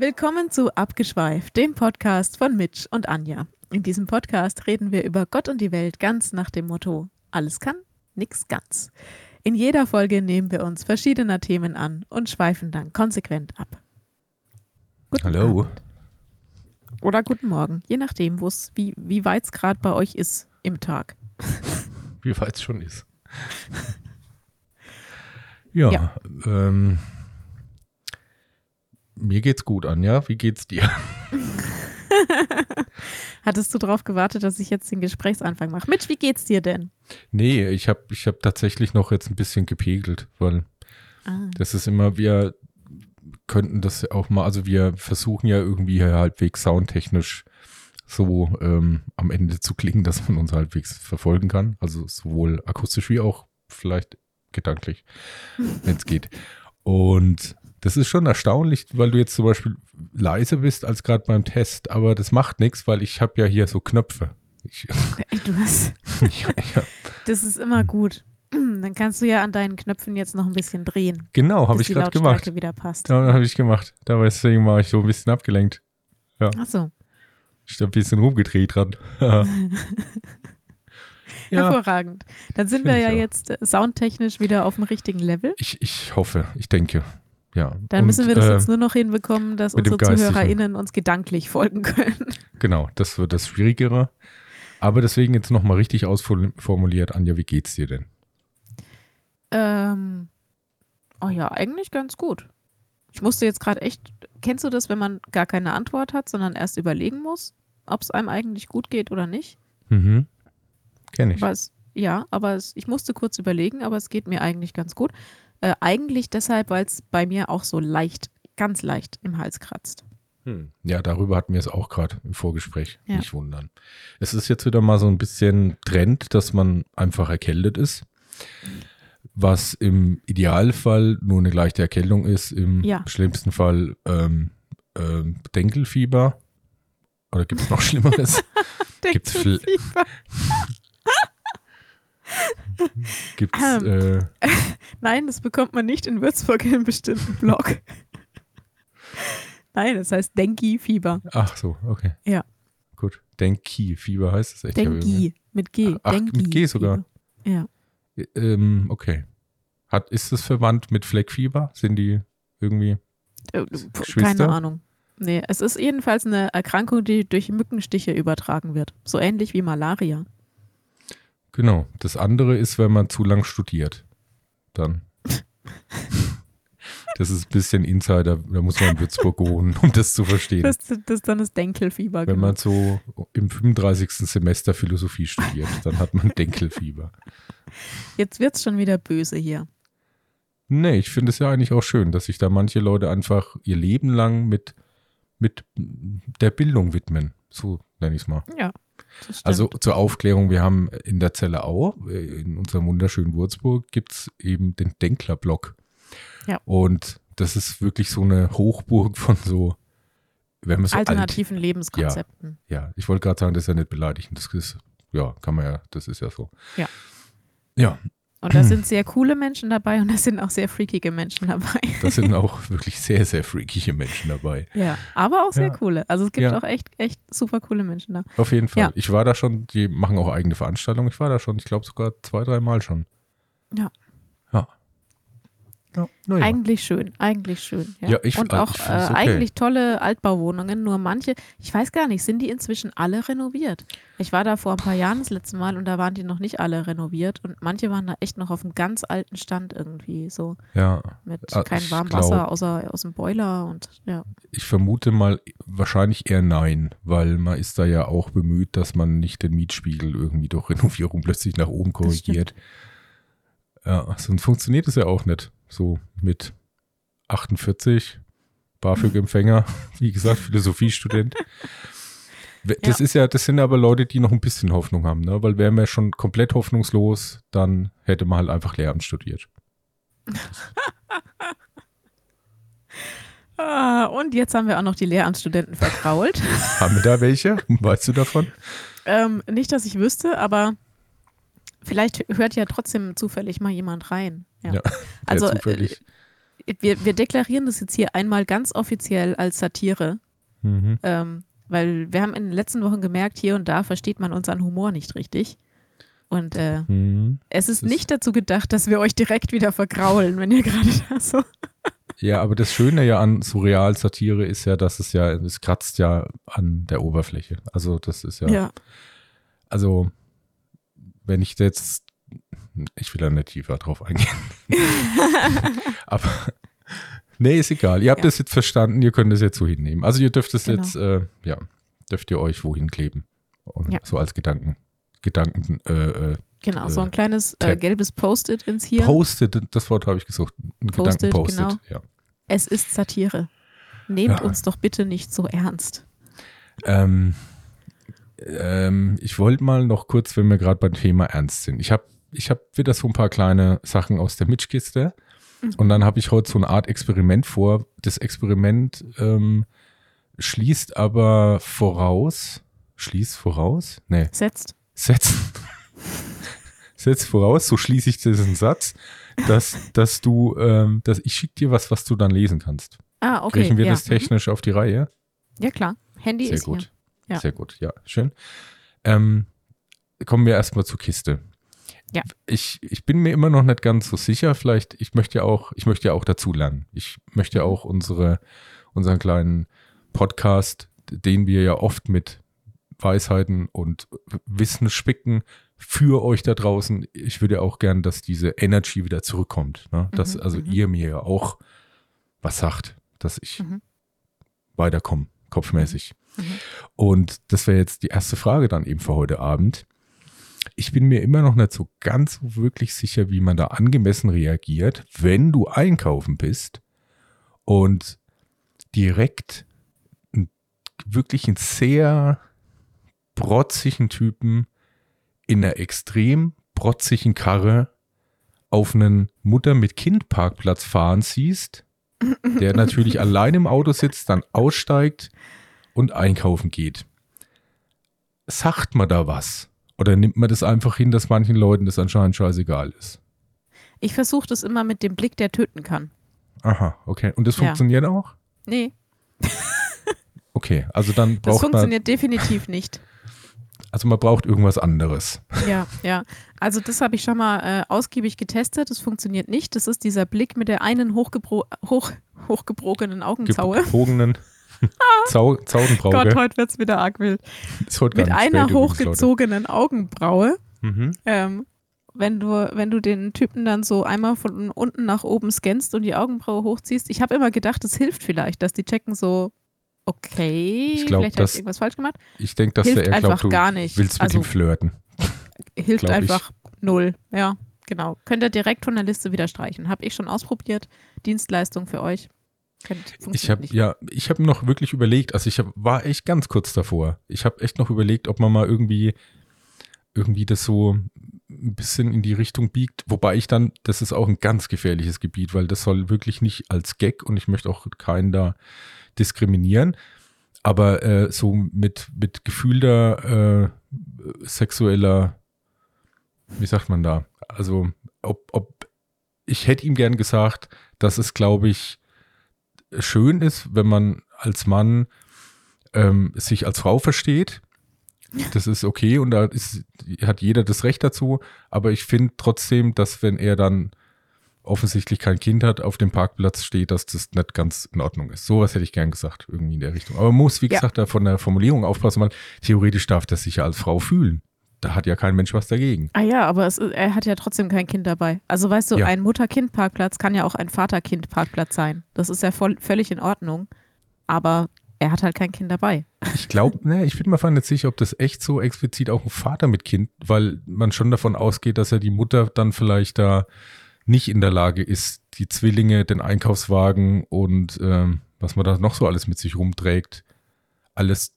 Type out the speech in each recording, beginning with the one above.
Willkommen zu Abgeschweift, dem Podcast von Mitch und Anja. In diesem Podcast reden wir über Gott und die Welt ganz nach dem Motto: alles kann, nix ganz. In jeder Folge nehmen wir uns verschiedener Themen an und schweifen dann konsequent ab. Guten Hallo. Abend. Oder guten Morgen, je nachdem, wo's, wie, wie weit es gerade bei euch ist im Tag. Wie weit es schon ist. ja, ja. Ähm, mir geht's gut, Anja. Wie geht's dir? Hattest du darauf gewartet, dass ich jetzt den Gesprächsanfang mache? Mitch, wie geht's dir denn? Nee, ich habe ich hab tatsächlich noch jetzt ein bisschen gepegelt, weil ah. das ist immer, wir könnten das auch mal, also wir versuchen ja irgendwie halbwegs soundtechnisch so ähm, am Ende zu klingen, dass man uns halbwegs verfolgen kann. Also sowohl akustisch wie auch vielleicht gedanklich, wenn es geht. Und das ist schon erstaunlich, weil du jetzt zum Beispiel leise bist als gerade beim Test, aber das macht nichts, weil ich habe ja hier so Knöpfe. Ich, du hast. ja, ja. Das ist immer gut. Dann kannst du ja an deinen Knöpfen jetzt noch ein bisschen drehen. Genau, habe ich gerade gemacht. wieder passt. Ja, habe ich gemacht. Da deswegen war ich so ein bisschen abgelenkt. Ja. Ach so. Ich habe ein bisschen rumgedreht dran. Ja. Hervorragend. Dann sind wir ja jetzt äh, soundtechnisch wieder auf dem richtigen Level. Ich, ich hoffe, ich denke. Ja. Dann und, müssen wir das äh, jetzt nur noch hinbekommen, dass unsere ZuhörerInnen uns gedanklich folgen können. Genau, das wird das Schwierigere. Aber deswegen jetzt nochmal richtig ausformuliert, Anja, wie geht's dir denn? Ähm, oh ja, eigentlich ganz gut. Ich musste jetzt gerade echt, kennst du das, wenn man gar keine Antwort hat, sondern erst überlegen muss, ob es einem eigentlich gut geht oder nicht? Mhm. Kenn ich. Es, ja, aber es, ich musste kurz überlegen, aber es geht mir eigentlich ganz gut. Äh, eigentlich deshalb, weil es bei mir auch so leicht, ganz leicht im Hals kratzt. Hm. Ja, darüber hatten wir es auch gerade im Vorgespräch. Ja. Nicht wundern. Es ist jetzt wieder mal so ein bisschen Trend, dass man einfach erkältet ist. Was im Idealfall nur eine leichte Erkältung ist, im ja. schlimmsten Fall ähm, ähm, Denkelfieber. Oder gibt es noch Schlimmeres? Denkelfieber. Gibt's, ähm, äh, Nein, das bekommt man nicht in Würzburg in einem bestimmten Blog. Nein, das heißt Denki-Fieber. Ach so, okay. Ja. Gut. Denki-Fieber heißt es echt. Denki, mit G. Ach, Denki mit G sogar. Ja. Ähm, okay. Hat, ist das verwandt mit Fleckfieber? Sind die irgendwie äh, Keine Ahnung. Nee, es ist jedenfalls eine Erkrankung, die durch Mückenstiche übertragen wird. So ähnlich wie Malaria. Genau. Das andere ist, wenn man zu lang studiert. Dann. Das ist ein bisschen Insider, da muss man in Würzburg wohnen, um das zu verstehen. Das, das ist dann das Denkelfieber. Wenn genau. man so im 35. Semester Philosophie studiert, dann hat man Denkelfieber. Jetzt wird es schon wieder böse hier. Nee, ich finde es ja eigentlich auch schön, dass sich da manche Leute einfach ihr Leben lang mit, mit der Bildung widmen. So nenne ich es mal. Ja, also zur Aufklärung, wir haben in der Zelle Au, in unserem wunderschönen Würzburg, gibt es eben den Denklerblock. Ja. Und das ist wirklich so eine Hochburg von so, wenn man so alternativen alt, Lebenskonzepten. Ja, ja. ich wollte gerade sagen, das ist ja nicht beleidigend. Das ist, ja, kann man ja, das ist ja so. Ja. Ja, und da sind sehr coole Menschen dabei und da sind auch sehr freakige Menschen dabei. Da sind auch wirklich sehr, sehr freakige Menschen dabei. Ja, aber auch sehr ja. coole. Also es gibt ja. auch echt, echt super coole Menschen da. Auf jeden Fall. Ja. Ich war da schon, die machen auch eigene Veranstaltungen. Ich war da schon, ich glaube sogar zwei, drei Mal schon. Ja. Ja. Ja, ja. Eigentlich schön, eigentlich schön. Ja, ja ich Und auch ich äh, okay. eigentlich tolle Altbauwohnungen, nur manche, ich weiß gar nicht, sind die inzwischen alle renoviert? Ich war da vor ein paar Jahren das letzte Mal und da waren die noch nicht alle renoviert und manche waren da echt noch auf einem ganz alten Stand irgendwie so. Ja. Mit also kein Warmwasser glaub, außer aus dem Boiler und ja. Ich vermute mal wahrscheinlich eher nein, weil man ist da ja auch bemüht, dass man nicht den Mietspiegel irgendwie durch Renovierung plötzlich nach oben korrigiert. Ja, sonst funktioniert es ja auch nicht so mit 48, BAföG-Empfänger, wie gesagt, Philosophiestudent. Das ja. ist ja, das sind aber Leute, die noch ein bisschen Hoffnung haben, ne? Weil wären wir schon komplett hoffnungslos, dann hätte man halt einfach Lehramt studiert. ah, und jetzt haben wir auch noch die Lehramtsstudenten verkrault. haben wir da welche? Weißt du davon? Ähm, nicht, dass ich wüsste, aber vielleicht hört ja trotzdem zufällig mal jemand rein. Ja. ja also, zufällig. wir, wir deklarieren das jetzt hier einmal ganz offiziell als Satire. Mhm. Ähm, weil wir haben in den letzten Wochen gemerkt, hier und da versteht man unseren Humor nicht richtig. Und äh, mhm. es ist nicht dazu gedacht, dass wir euch direkt wieder vergraulen, wenn ihr gerade da so. Ja, aber das Schöne ja an Surreal-Satire ist ja, dass es ja, es kratzt ja an der Oberfläche. Also das ist ja. ja. Also, wenn ich jetzt, ich will da nicht tiefer drauf eingehen. aber nee, ist egal. Ihr habt ja. das jetzt verstanden, ihr könnt es jetzt so hinnehmen. Also ihr dürft es genau. jetzt, äh, ja, dürft ihr euch wohin kleben. Und ja. So als Gedanken. Gedanken. Äh, äh genau, äh, so ein kleines äh, gelbes Post-it ins Hier. Post-it, das Wort habe ich gesucht. Ein Gedanken-Post-it, genau. ja. Es ist Satire. Nehmt ja. uns doch bitte nicht so ernst. Ähm, ähm, ich wollte mal noch kurz, wenn wir gerade beim Thema ernst sind. Ich habe ich hab wieder so ein paar kleine Sachen aus der Mitschkiste. Mhm. Und dann habe ich heute so eine Art Experiment vor. Das Experiment ähm, schließt aber voraus. Schließt voraus? Nee. Setzt setzt, setzt voraus, so schließe ich diesen Satz, dass, dass du, ähm, dass ich schicke dir was, was du dann lesen kannst. Ah, okay. Kriegen wir ja. das technisch mhm. auf die Reihe? Ja, klar. Handy Sehr ist gut. Hier. Ja. Sehr gut, ja, schön. Ähm, kommen wir erstmal zur Kiste. Ja. Ich, ich bin mir immer noch nicht ganz so sicher. Vielleicht, ich möchte ja auch, ich möchte ja auch dazu lernen. Ich möchte ja auch unsere, unseren kleinen Podcast, den wir ja oft mit Weisheiten und Wissen spicken für euch da draußen. Ich würde auch gern, dass diese Energy wieder zurückkommt. Ne? Dass mhm, also mhm. ihr mir ja auch was sagt, dass ich mhm. weiterkomme, kopfmäßig. Mhm. Mhm. Und das wäre jetzt die erste Frage dann eben für heute Abend. Ich bin mir immer noch nicht so ganz wirklich sicher, wie man da angemessen reagiert, wenn du einkaufen bist und direkt wirklich ein sehr protzigen Typen in einer extrem protzigen Karre auf einen Mutter mit Kind Parkplatz fahren siehst, der natürlich allein im Auto sitzt, dann aussteigt und einkaufen geht. Sagt man da was? Oder nimmt man das einfach hin, dass manchen Leuten das anscheinend scheißegal ist? Ich versuche das immer mit dem Blick, der töten kann. Aha, okay. Und das ja. funktioniert auch? Nee. okay, also dann braucht man. Das funktioniert man definitiv nicht. Also man braucht irgendwas anderes. Ja, ja. Also das habe ich schon mal äh, ausgiebig getestet. Das funktioniert nicht. Das ist dieser Blick mit der einen hochgebro hoch, hochgebrogenen Augenzaue. Gebogenen Zau Zaugenbraue. Gott, heute wird es wieder arg wild. Mit einer hochgezogenen Augenbraue. Mhm. Ähm, wenn du, wenn du den Typen dann so einmal von unten nach oben scannst und die Augenbraue hochziehst. Ich habe immer gedacht, das hilft vielleicht, dass die checken so, okay, ich glaub, vielleicht habe ich irgendwas falsch gemacht. Ich denke, dass hilft der eher glaubt, du gar nicht. willst mit also, ihm flirten. Hilft einfach ich. null, ja, genau. Könnt ihr direkt von der Liste wieder streichen. Habe ich schon ausprobiert. Dienstleistung für euch. Ich habe ja, ich habe noch wirklich überlegt, also ich hab, war echt ganz kurz davor. Ich habe echt noch überlegt, ob man mal irgendwie irgendwie das so ein bisschen in die Richtung biegt, wobei ich dann, das ist auch ein ganz gefährliches Gebiet, weil das soll wirklich nicht als Gag und ich möchte auch keinen da diskriminieren, aber äh, so mit, mit gefühlter äh, sexueller, wie sagt man da? Also, ob, ob ich hätte ihm gern gesagt, dass es, glaube ich, schön ist, wenn man als Mann ähm, sich als Frau versteht. Das ist okay und da ist, hat jeder das Recht dazu. Aber ich finde trotzdem, dass wenn er dann offensichtlich kein Kind hat, auf dem Parkplatz steht, dass das nicht ganz in Ordnung ist. Sowas hätte ich gern gesagt, irgendwie in der Richtung. Aber man muss, wie gesagt, da von der Formulierung aufpassen, weil theoretisch darf das sich ja als Frau fühlen. Da hat ja kein Mensch was dagegen. Ah ja, aber es, er hat ja trotzdem kein Kind dabei. Also weißt du, ja. ein Mutter-Kind-Parkplatz kann ja auch ein Vater-Kind-Parkplatz sein. Das ist ja voll, völlig in Ordnung. Aber er hat halt kein Kind dabei. Ich glaube, ne, ich bin mir fand nicht sicher, ob das echt so explizit auch ein Vater mit Kind, weil man schon davon ausgeht, dass er die Mutter dann vielleicht da nicht in der Lage ist, die Zwillinge, den Einkaufswagen und ähm, was man da noch so alles mit sich rumträgt, alles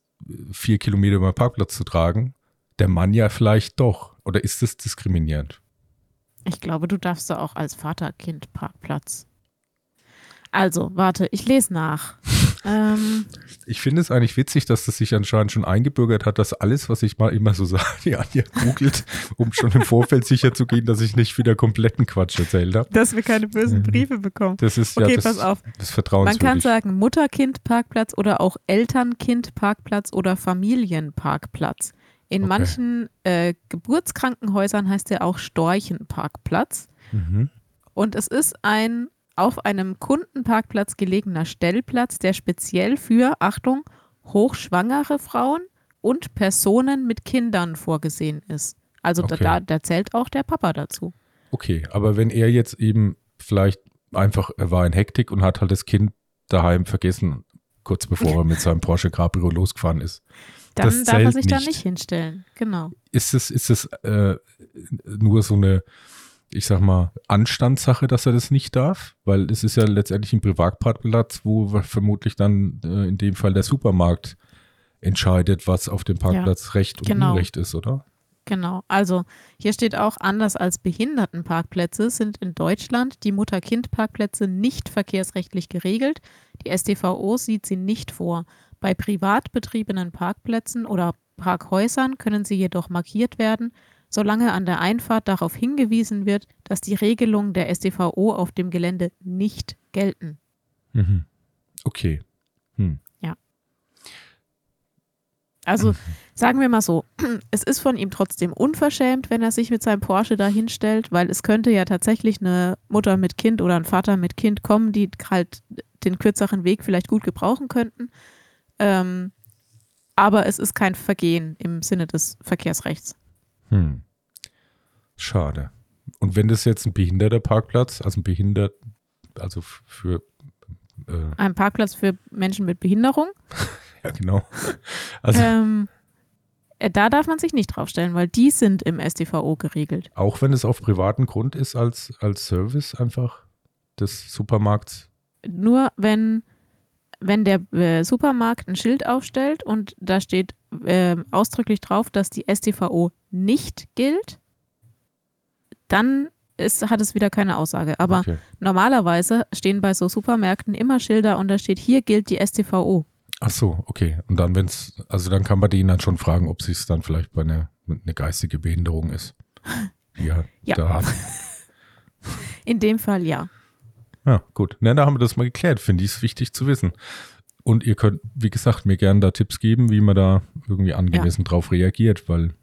vier Kilometer über den Parkplatz zu tragen. Der Mann ja vielleicht doch. Oder ist das diskriminierend? Ich glaube, du darfst da auch als Vater-Kind-Parkplatz. Also, warte, ich lese nach. Ähm, ich finde es eigentlich witzig, dass das sich anscheinend schon eingebürgert hat, dass alles, was ich mal immer so sage, die Anja googelt, um schon im Vorfeld sicher zu gehen, dass ich nicht wieder kompletten Quatsch erzählt habe. Dass wir keine bösen mhm. Briefe bekommen. Das ist okay, ja das, pass auf. das. Man kann sagen Mutter-Kind-Parkplatz oder auch Eltern-Kind-Parkplatz oder Familienparkplatz. In okay. manchen äh, Geburtskrankenhäusern heißt er auch Storchenparkplatz. Mhm. Und es ist ein auf einem Kundenparkplatz gelegener Stellplatz, der speziell für, Achtung, hochschwangere Frauen und Personen mit Kindern vorgesehen ist. Also okay. da, da zählt auch der Papa dazu. Okay, aber wenn er jetzt eben vielleicht einfach, er war in Hektik und hat halt das Kind daheim vergessen, kurz bevor er mit seinem Porsche Cabrio losgefahren ist. Dann das darf er sich nicht. da nicht hinstellen, genau. Ist es, ist es äh, nur so eine ich sag mal, Anstandssache, dass er das nicht darf, weil es ist ja letztendlich ein Privatparkplatz, wo vermutlich dann äh, in dem Fall der Supermarkt entscheidet, was auf dem Parkplatz ja, Recht und genau. Unrecht ist, oder? Genau. Also hier steht auch, anders als Behindertenparkplätze sind in Deutschland die Mutter-Kind-Parkplätze nicht verkehrsrechtlich geregelt. Die StVO sieht sie nicht vor. Bei privat betriebenen Parkplätzen oder Parkhäusern können sie jedoch markiert werden, solange an der Einfahrt darauf hingewiesen wird, dass die Regelungen der StVO auf dem Gelände nicht gelten. Mhm. Okay. Hm. Ja. Also mhm. sagen wir mal so, es ist von ihm trotzdem unverschämt, wenn er sich mit seinem Porsche da hinstellt, weil es könnte ja tatsächlich eine Mutter mit Kind oder ein Vater mit Kind kommen, die halt den kürzeren Weg vielleicht gut gebrauchen könnten. Ähm, aber es ist kein Vergehen im Sinne des Verkehrsrechts. Hm. Schade. Und wenn das jetzt ein behinderter Parkplatz, also ein behindert, also für äh ein Parkplatz für Menschen mit Behinderung. ja, genau. Also ähm, äh, da darf man sich nicht draufstellen, weil die sind im StVO geregelt. Auch wenn es auf privaten Grund ist als, als Service einfach des Supermarkts? Nur wenn, wenn der äh, Supermarkt ein Schild aufstellt und da steht äh, ausdrücklich drauf, dass die StVO nicht gilt, dann ist, hat es wieder keine Aussage. Aber okay. normalerweise stehen bei so Supermärkten immer Schilder und da steht, hier gilt die StVO. Ach so, okay. Und dann, wenn es, also dann kann man denen dann schon fragen, ob es dann vielleicht bei einer eine geistige Behinderung ist. Ja, ja. Da haben. In dem Fall ja. Ja, gut. Na, da haben wir das mal geklärt. Finde ich es wichtig zu wissen. Und ihr könnt, wie gesagt, mir gerne da Tipps geben, wie man da irgendwie angemessen ja. drauf reagiert, weil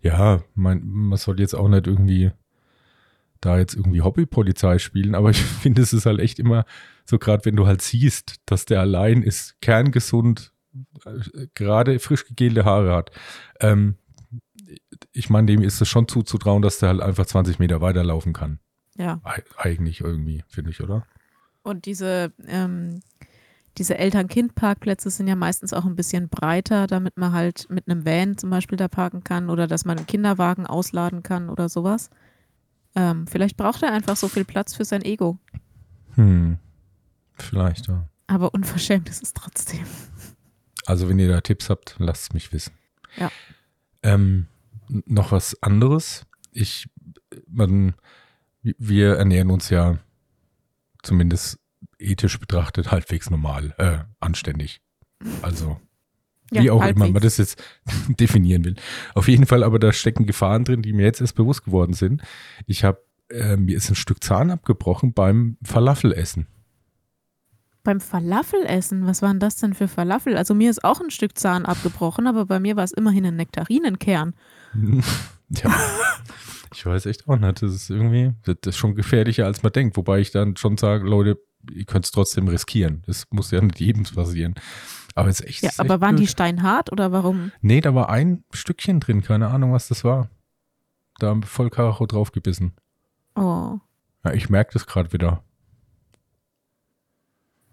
ja, mein, man soll jetzt auch nicht irgendwie da jetzt irgendwie Hobbypolizei spielen, aber ich finde, es ist halt echt immer so, gerade wenn du halt siehst, dass der allein ist, kerngesund, äh, gerade frisch gegelte Haare hat. Ähm, ich meine, dem ist es schon zuzutrauen, dass der halt einfach 20 Meter weiterlaufen kann. Ja. E eigentlich irgendwie, finde ich, oder? Und diese ähm, diese Eltern-Kind-Parkplätze sind ja meistens auch ein bisschen breiter, damit man halt mit einem Van zum Beispiel da parken kann oder dass man einen Kinderwagen ausladen kann oder sowas. Ähm, vielleicht braucht er einfach so viel Platz für sein Ego. Hm, vielleicht, ja. Aber unverschämt ist es trotzdem. Also, wenn ihr da Tipps habt, lasst es mich wissen. Ja. Ähm, noch was anderes. Ich, man, wir ernähren uns ja zumindest ethisch betrachtet halbwegs normal, äh, anständig. Also, wie ja, auch halbwegs. immer man das jetzt definieren will. Auf jeden Fall, aber da stecken Gefahren drin, die mir jetzt erst bewusst geworden sind. Ich habe, äh, mir ist ein Stück Zahn abgebrochen beim Falafelessen. Beim Falafelessen? Was waren das denn für Falafel? Also mir ist auch ein Stück Zahn abgebrochen, aber bei mir war es immerhin ein Nektarinenkern. ja. Ich weiß echt auch nicht. Das ist irgendwie, das ist schon gefährlicher, als man denkt. Wobei ich dann schon sage, Leute, ihr könnt es trotzdem riskieren. Das muss ja nicht jedem passieren. Aber es ist echt. Ja, ist aber echt waren blöd. die steinhart oder warum? Nee, da war ein Stückchen drin, keine Ahnung, was das war. Da haben wir voll Karacho draufgebissen. Oh. Ja, ich merke das gerade wieder.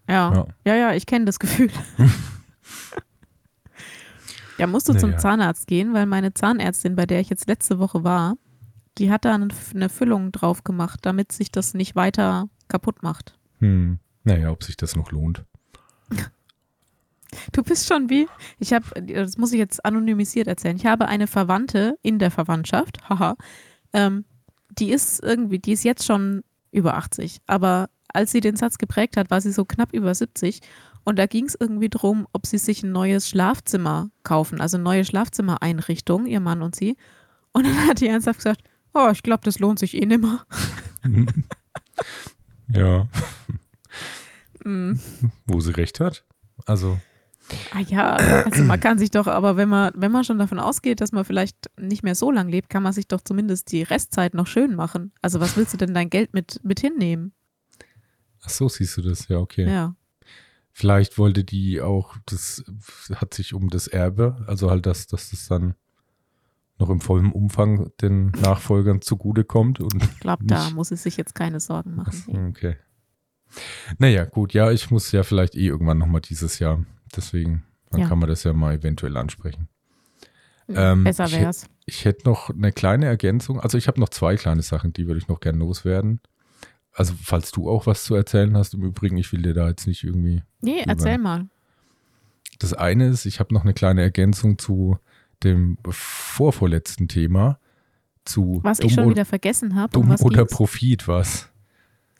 Ja. ja, ja, ja ich kenne das Gefühl. ja, musst du naja. zum Zahnarzt gehen, weil meine Zahnärztin, bei der ich jetzt letzte Woche war, die hat da eine Füllung drauf gemacht, damit sich das nicht weiter kaputt macht. Hm. Naja, ob sich das noch lohnt. Du bist schon wie, ich habe, das muss ich jetzt anonymisiert erzählen. Ich habe eine Verwandte in der Verwandtschaft, haha, ähm, die ist irgendwie, die ist jetzt schon über 80, aber als sie den Satz geprägt hat, war sie so knapp über 70 Und da ging es irgendwie darum, ob sie sich ein neues Schlafzimmer kaufen, also eine neue Schlafzimmereinrichtung, ihr Mann und sie. Und dann hat die ernsthaft gesagt, oh, ich glaube, das lohnt sich eh nimmer. ja. Mm. Wo sie recht hat. Also. Ah ja, also man kann sich doch, aber wenn man, wenn man schon davon ausgeht, dass man vielleicht nicht mehr so lange lebt, kann man sich doch zumindest die Restzeit noch schön machen. Also was willst du denn dein Geld mit, mit hinnehmen? Ach so, siehst du das, ja, okay. Ja. Vielleicht wollte die auch, das hat sich um das Erbe, also halt, dass, dass das dann noch im vollen Umfang den Nachfolgern zugutekommt. Und ich glaube, da muss es sich jetzt keine Sorgen machen. Okay. Naja, gut, ja, ich muss ja vielleicht eh irgendwann nochmal dieses Jahr. Deswegen, dann ja. kann man das ja mal eventuell ansprechen. Ähm, Besser wär's. Ich, ich hätte noch eine kleine Ergänzung. Also ich habe noch zwei kleine Sachen, die würde ich noch gerne loswerden. Also, falls du auch was zu erzählen hast, im Übrigen, ich will dir da jetzt nicht irgendwie. Nee, erzähl mal. Das eine ist, ich habe noch eine kleine Ergänzung zu dem vorvorletzten Thema. Zu was ich schon wieder vergessen habe. Dumm oder ging's? Profit was.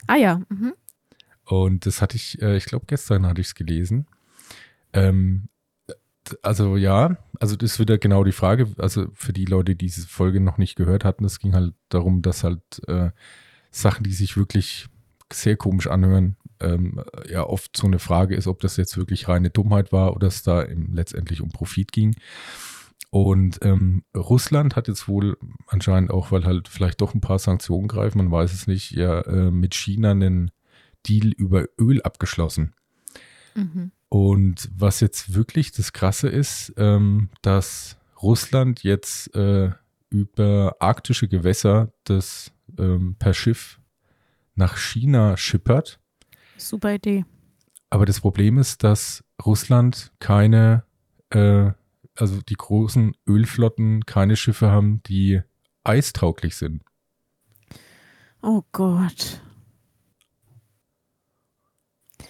Ah ja. Mhm. Und das hatte ich, äh, ich glaube, gestern hatte ich es gelesen. Ähm, also ja, also das ist wieder genau die Frage. Also für die Leute, die diese Folge noch nicht gehört hatten, es ging halt darum, dass halt äh, Sachen, die sich wirklich sehr komisch anhören, ähm, ja oft so eine Frage ist, ob das jetzt wirklich reine Dummheit war oder es da im, letztendlich um Profit ging. Und ähm, Russland hat jetzt wohl anscheinend auch, weil halt vielleicht doch ein paar Sanktionen greifen, man weiß es nicht, ja äh, mit China einen Deal über Öl abgeschlossen. Mhm. Und was jetzt wirklich das Krasse ist, ähm, dass Russland jetzt äh, über arktische Gewässer das ähm, per Schiff nach China schippert. Super Idee. Aber das Problem ist, dass Russland keine, äh, also die großen Ölflotten keine Schiffe haben, die eistauglich sind. Oh Gott.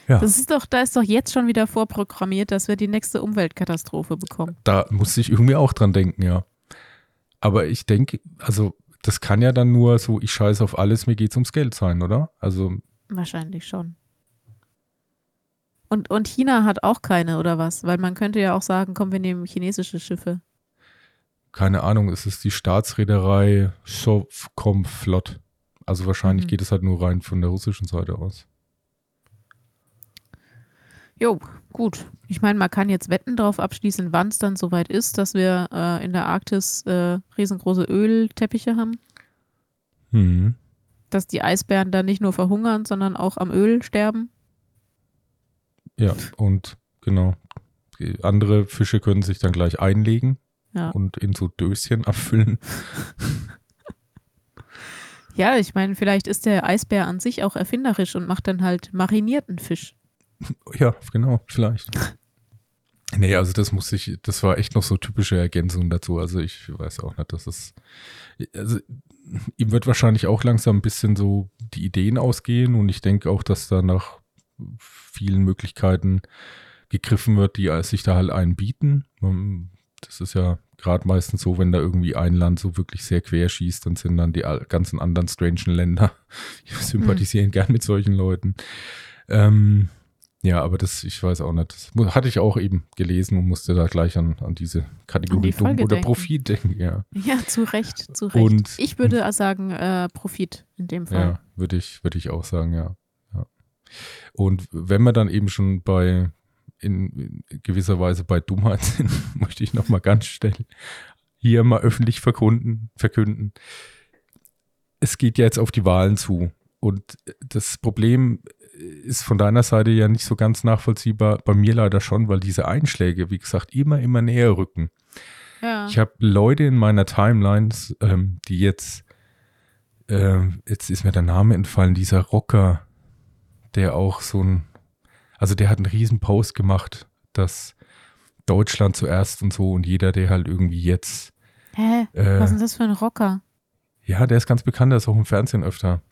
Ja. Das ist doch, da ist doch jetzt schon wieder vorprogrammiert, dass wir die nächste Umweltkatastrophe bekommen. Da muss ich irgendwie auch dran denken, ja. Aber ich denke, also das kann ja dann nur so, ich scheiße auf alles, mir geht's ums Geld sein, oder? Also. Wahrscheinlich schon. Und, und China hat auch keine, oder was? Weil man könnte ja auch sagen, komm, wir nehmen chinesische Schiffe. Keine Ahnung, es ist die Staatsreederei Sovcomflot. Also wahrscheinlich mhm. geht es halt nur rein von der russischen Seite aus. Jo, gut. Ich meine, man kann jetzt Wetten darauf abschließen, wann es dann soweit ist, dass wir äh, in der Arktis äh, riesengroße Ölteppiche haben. Mhm. Dass die Eisbären dann nicht nur verhungern, sondern auch am Öl sterben. Ja, und genau. Andere Fische können sich dann gleich einlegen ja. und in so Döschen abfüllen. ja, ich meine, vielleicht ist der Eisbär an sich auch erfinderisch und macht dann halt marinierten Fisch. Ja, genau, vielleicht. Nee, also das muss ich, das war echt noch so typische Ergänzung dazu. Also ich weiß auch nicht, dass es, also ihm wird wahrscheinlich auch langsam ein bisschen so die Ideen ausgehen und ich denke auch, dass da nach vielen Möglichkeiten gegriffen wird, die sich da halt einbieten. Das ist ja gerade meistens so, wenn da irgendwie ein Land so wirklich sehr quer schießt, dann sind dann die ganzen anderen strangen Länder, die sympathisieren mhm. gern mit solchen Leuten. Ähm, ja, aber das, ich weiß auch nicht. Das hatte ich auch eben gelesen und musste da gleich an, an diese Kategorie die Dumm oder. Profit denken, ja. Ja, zu Recht, zu Recht. Und, ich würde sagen, äh, Profit in dem Fall. Ja, würde ich, würde ich auch sagen, ja. Und wenn wir dann eben schon bei, in, in gewisser Weise bei Dummheit sind, möchte ich nochmal ganz schnell hier mal öffentlich verkunden, verkünden. Es geht ja jetzt auf die Wahlen zu. Und das Problem ist von deiner Seite ja nicht so ganz nachvollziehbar, bei mir leider schon, weil diese Einschläge, wie gesagt, immer, immer näher rücken. Ja. Ich habe Leute in meiner Timeline, ähm, die jetzt, äh, jetzt ist mir der Name entfallen, dieser Rocker, der auch so ein, also der hat einen riesen Post gemacht, dass Deutschland zuerst und so und jeder, der halt irgendwie jetzt. Hä? Äh, Was ist das für ein Rocker? Ja, der ist ganz bekannt, der ist auch im Fernsehen öfter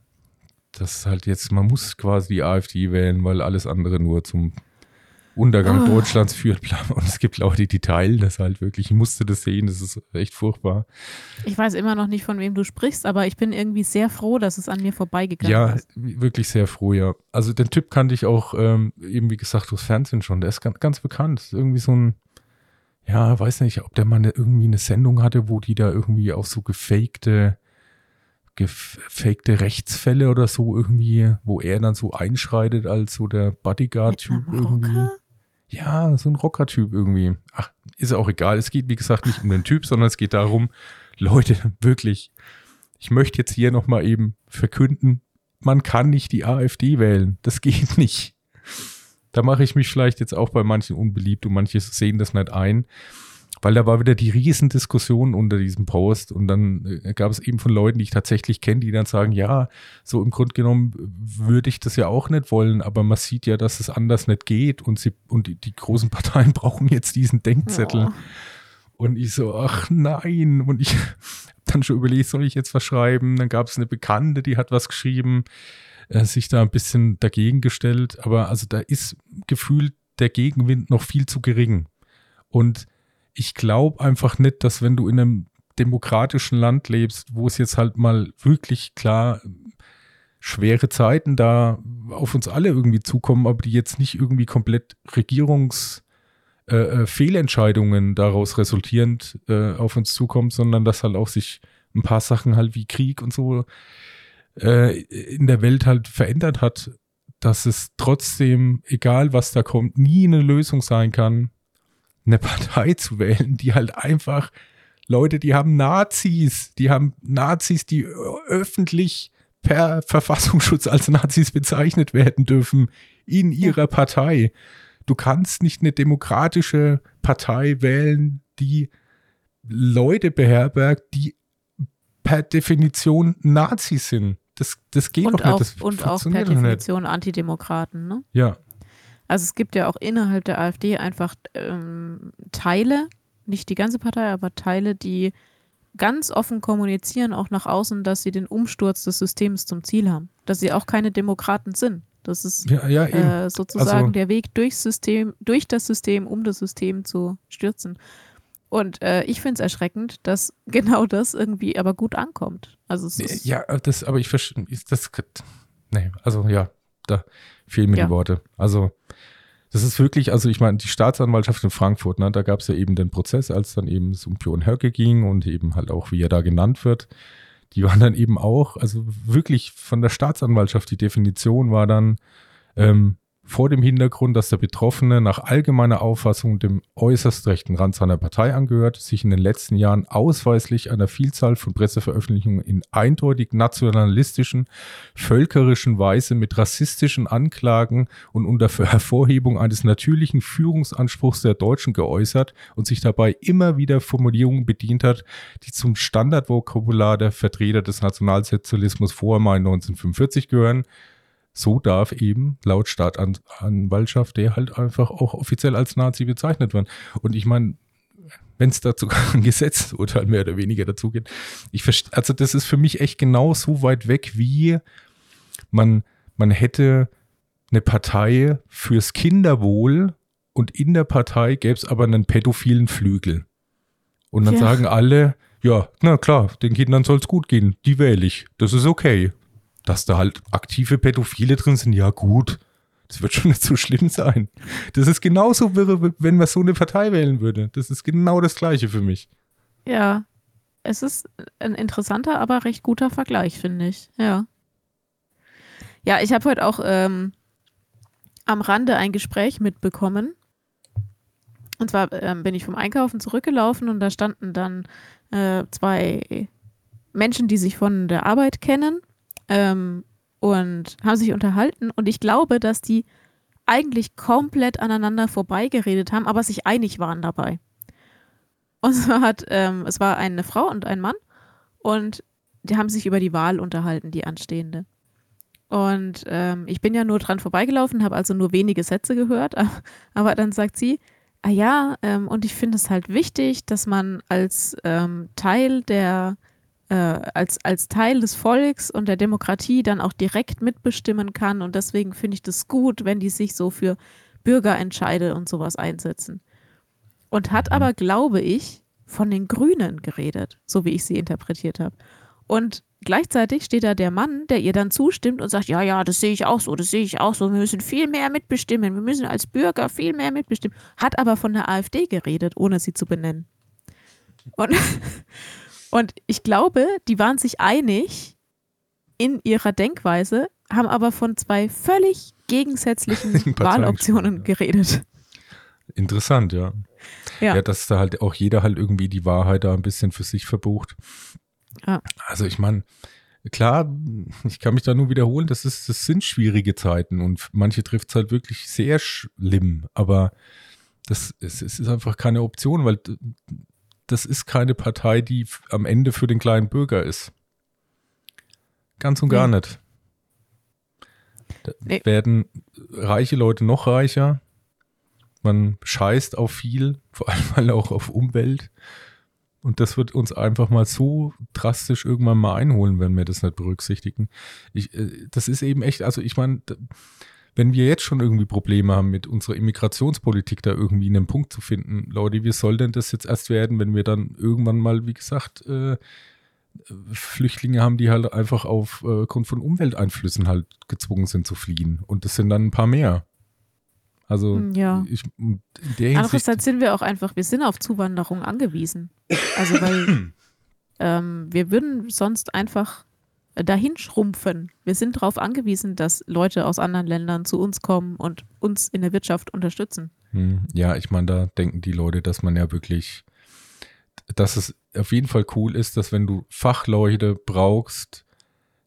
das ist halt jetzt, man muss quasi die AfD wählen, weil alles andere nur zum Untergang oh. Deutschlands führt. Und es gibt Leute, die teilen das halt wirklich. Ich musste das sehen, das ist echt furchtbar. Ich weiß immer noch nicht, von wem du sprichst, aber ich bin irgendwie sehr froh, dass es an mir vorbeigegangen ja, ist. Ja, wirklich sehr froh, ja. Also den Typ kannte ich auch ähm, eben, wie gesagt, durchs Fernsehen schon. Der ist ganz, ganz bekannt. Ist irgendwie so ein, ja, weiß nicht, ob der mal eine, irgendwie eine Sendung hatte, wo die da irgendwie auch so gefakte gefakte Rechtsfälle oder so irgendwie, wo er dann so einschreitet als so der Bodyguard-Typ irgendwie. Ja, so ein Rocker-Typ irgendwie. Ach, ist auch egal. Es geht, wie gesagt, nicht um den Typ, sondern es geht darum, Leute, wirklich, ich möchte jetzt hier nochmal eben verkünden, man kann nicht die AfD wählen. Das geht nicht. Da mache ich mich vielleicht jetzt auch bei manchen unbeliebt und manche sehen das nicht ein. Weil da war wieder die Riesendiskussion unter diesem Post und dann äh, gab es eben von Leuten, die ich tatsächlich kenne, die dann sagen, ja, so im Grunde genommen würde ich das ja auch nicht wollen, aber man sieht ja, dass es anders nicht geht und, sie, und die, die großen Parteien brauchen jetzt diesen Denkzettel. Ja. Und ich so, ach nein. Und ich habe dann schon überlegt, soll ich jetzt was schreiben? Dann gab es eine Bekannte, die hat was geschrieben, äh, sich da ein bisschen dagegen gestellt. Aber also da ist gefühlt der Gegenwind noch viel zu gering. Und ich glaube einfach nicht, dass wenn du in einem demokratischen Land lebst, wo es jetzt halt mal wirklich klar schwere Zeiten da auf uns alle irgendwie zukommen, aber die jetzt nicht irgendwie komplett Regierungsfehlentscheidungen äh, äh daraus resultierend äh, auf uns zukommen, sondern dass halt auch sich ein paar Sachen halt wie Krieg und so äh, in der Welt halt verändert hat, dass es trotzdem, egal was da kommt, nie eine Lösung sein kann, eine Partei zu wählen, die halt einfach Leute, die haben Nazis, die haben Nazis, die öffentlich per Verfassungsschutz als Nazis bezeichnet werden dürfen in ihrer Partei. Du kannst nicht eine demokratische Partei wählen, die Leute beherbergt, die per Definition Nazis sind. Das, das geht und doch auch, nicht. Das und auch per Definition nicht. Antidemokraten, ne? Ja. Also es gibt ja auch innerhalb der AfD einfach ähm, Teile, nicht die ganze Partei, aber Teile, die ganz offen kommunizieren, auch nach außen, dass sie den Umsturz des Systems zum Ziel haben. Dass sie auch keine Demokraten sind. Das ist ja, ja, äh, sozusagen also, der Weg durchs System, durch das System, um das System zu stürzen. Und äh, ich finde es erschreckend, dass genau das irgendwie aber gut ankommt. Also ja, das, aber ich verstehe, das, nee, also ja, da fehlen mir ja. die Worte. Also das ist wirklich, also ich meine, die Staatsanwaltschaft in Frankfurt, ne, da gab es ja eben den Prozess, als dann eben es um Björn Höcke ging und eben halt auch, wie er da genannt wird. Die waren dann eben auch, also wirklich von der Staatsanwaltschaft, die Definition war dann, ähm, vor dem Hintergrund, dass der Betroffene nach allgemeiner Auffassung dem äußerst rechten Rand seiner Partei angehört, sich in den letzten Jahren ausweislich einer Vielzahl von Presseveröffentlichungen in eindeutig nationalistischen, völkerischen Weise mit rassistischen Anklagen und unter Hervorhebung eines natürlichen Führungsanspruchs der Deutschen geäußert und sich dabei immer wieder Formulierungen bedient hat, die zum Standardvokabular der Vertreter des Nationalsozialismus vor Mai 1945 gehören, so darf eben laut Staatsanwaltschaft der halt einfach auch offiziell als Nazi bezeichnet werden. Und ich meine, wenn es dazu ein Gesetzurteil mehr oder weniger dazu geht, ich also das ist für mich echt genau so weit weg, wie man, man hätte eine Partei fürs Kinderwohl und in der Partei gäbe es aber einen pädophilen Flügel. Und dann ja. sagen alle, ja, na klar, den Kindern soll es gut gehen, die wähle ich, das ist okay dass da halt aktive Pädophile drin sind, ja gut, das wird schon nicht so schlimm sein. Das ist genauso wirre, wenn man so eine Partei wählen würde. Das ist genau das Gleiche für mich. Ja, es ist ein interessanter, aber recht guter Vergleich, finde ich. Ja. Ja, ich habe heute auch ähm, am Rande ein Gespräch mitbekommen. Und zwar ähm, bin ich vom Einkaufen zurückgelaufen und da standen dann äh, zwei Menschen, die sich von der Arbeit kennen ähm, und haben sich unterhalten. Und ich glaube, dass die eigentlich komplett aneinander vorbeigeredet haben, aber sich einig waren dabei. Und zwar hat, ähm, es war eine Frau und ein Mann und die haben sich über die Wahl unterhalten, die anstehende. Und ähm, ich bin ja nur dran vorbeigelaufen, habe also nur wenige Sätze gehört, aber dann sagt sie, ah ja, ähm, und ich finde es halt wichtig, dass man als ähm, Teil der äh, als, als Teil des Volks und der Demokratie dann auch direkt mitbestimmen kann. Und deswegen finde ich das gut, wenn die sich so für Bürgerentscheide und sowas einsetzen. Und hat mhm. aber, glaube ich, von den Grünen geredet, so wie ich sie interpretiert habe. Und gleichzeitig steht da der Mann, der ihr dann zustimmt und sagt, ja, ja, das sehe ich auch so, das sehe ich auch so, wir müssen viel mehr mitbestimmen, wir müssen als Bürger viel mehr mitbestimmen, hat aber von der AfD geredet, ohne sie zu benennen. Und, und ich glaube, die waren sich einig in ihrer Denkweise, haben aber von zwei völlig gegensätzlichen Wahloptionen geredet. Interessant, ja. ja. Ja, dass da halt auch jeder halt irgendwie die Wahrheit da ein bisschen für sich verbucht. Ja. Also ich meine, klar, ich kann mich da nur wiederholen, das, ist, das sind schwierige Zeiten und manche trifft es halt wirklich sehr schlimm, aber das es, es ist einfach keine Option, weil das ist keine Partei, die am Ende für den kleinen Bürger ist. Ganz und gar nee. nicht. Da nee. werden reiche Leute noch reicher. Man scheißt auf viel, vor allem auch auf Umwelt. Und das wird uns einfach mal so drastisch irgendwann mal einholen, wenn wir das nicht berücksichtigen. Ich, äh, das ist eben echt, also ich meine, wenn wir jetzt schon irgendwie Probleme haben mit unserer Immigrationspolitik, da irgendwie einen Punkt zu finden, Leute, wie soll denn das jetzt erst werden, wenn wir dann irgendwann mal, wie gesagt, äh, Flüchtlinge haben, die halt einfach aufgrund äh, von Umwelteinflüssen halt gezwungen sind zu fliehen. Und das sind dann ein paar mehr. Also hm, ja. ich, in der Hinsicht Andererseits sind wir auch einfach, wir sind auf Zuwanderung angewiesen. Also weil ähm, wir würden sonst einfach dahin schrumpfen. Wir sind darauf angewiesen, dass Leute aus anderen Ländern zu uns kommen und uns in der Wirtschaft unterstützen. Hm, ja, ich meine, da denken die Leute, dass man ja wirklich, dass es auf jeden Fall cool ist, dass wenn du Fachleute brauchst,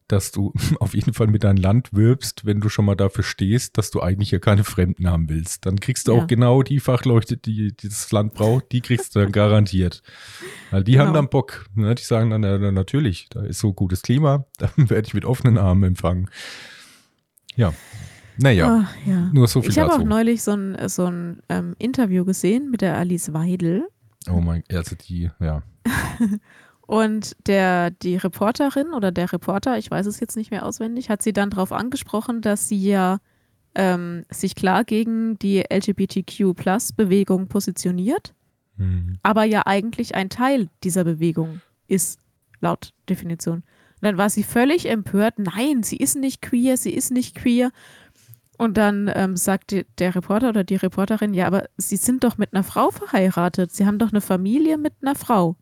dass du auf jeden Fall mit deinem Land wirbst, wenn du schon mal dafür stehst, dass du eigentlich ja keine Fremden haben willst. Dann kriegst du ja. auch genau die Fachleute, die, die, das Land braucht, die kriegst du dann garantiert. Weil die genau. haben dann Bock. Ne? Die sagen dann, na, natürlich, da ist so gutes Klima, da werde ich mit offenen Armen empfangen. Ja. Naja, oh, ja. nur so viel Ich habe auch neulich so ein, so ein ähm, Interview gesehen mit der Alice Weidel. Oh mein, also die, ja. Und der, die Reporterin oder der Reporter, ich weiß es jetzt nicht mehr auswendig, hat sie dann darauf angesprochen, dass sie ja ähm, sich klar gegen die LGBTQ-Plus-Bewegung positioniert, mhm. aber ja eigentlich ein Teil dieser Bewegung ist, laut Definition. Und dann war sie völlig empört, nein, sie ist nicht queer, sie ist nicht queer. Und dann ähm, sagt der Reporter oder die Reporterin, ja, aber sie sind doch mit einer Frau verheiratet, sie haben doch eine Familie mit einer Frau.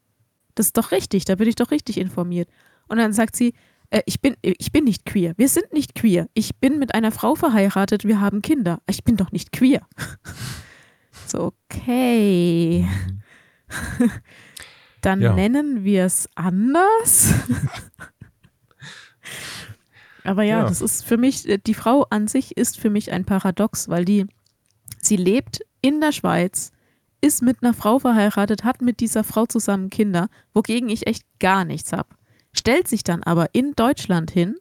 Das ist doch richtig, da bin ich doch richtig informiert. Und dann sagt sie, äh, ich, bin, ich bin nicht queer. Wir sind nicht queer. Ich bin mit einer Frau verheiratet, wir haben Kinder. Ich bin doch nicht queer. so, okay. dann ja. nennen wir es anders. Aber ja, ja, das ist für mich, äh, die Frau an sich ist für mich ein Paradox, weil die, sie lebt in der Schweiz, ist mit einer Frau verheiratet, hat mit dieser Frau zusammen Kinder, wogegen ich echt gar nichts habe. Stellt sich dann aber in Deutschland hin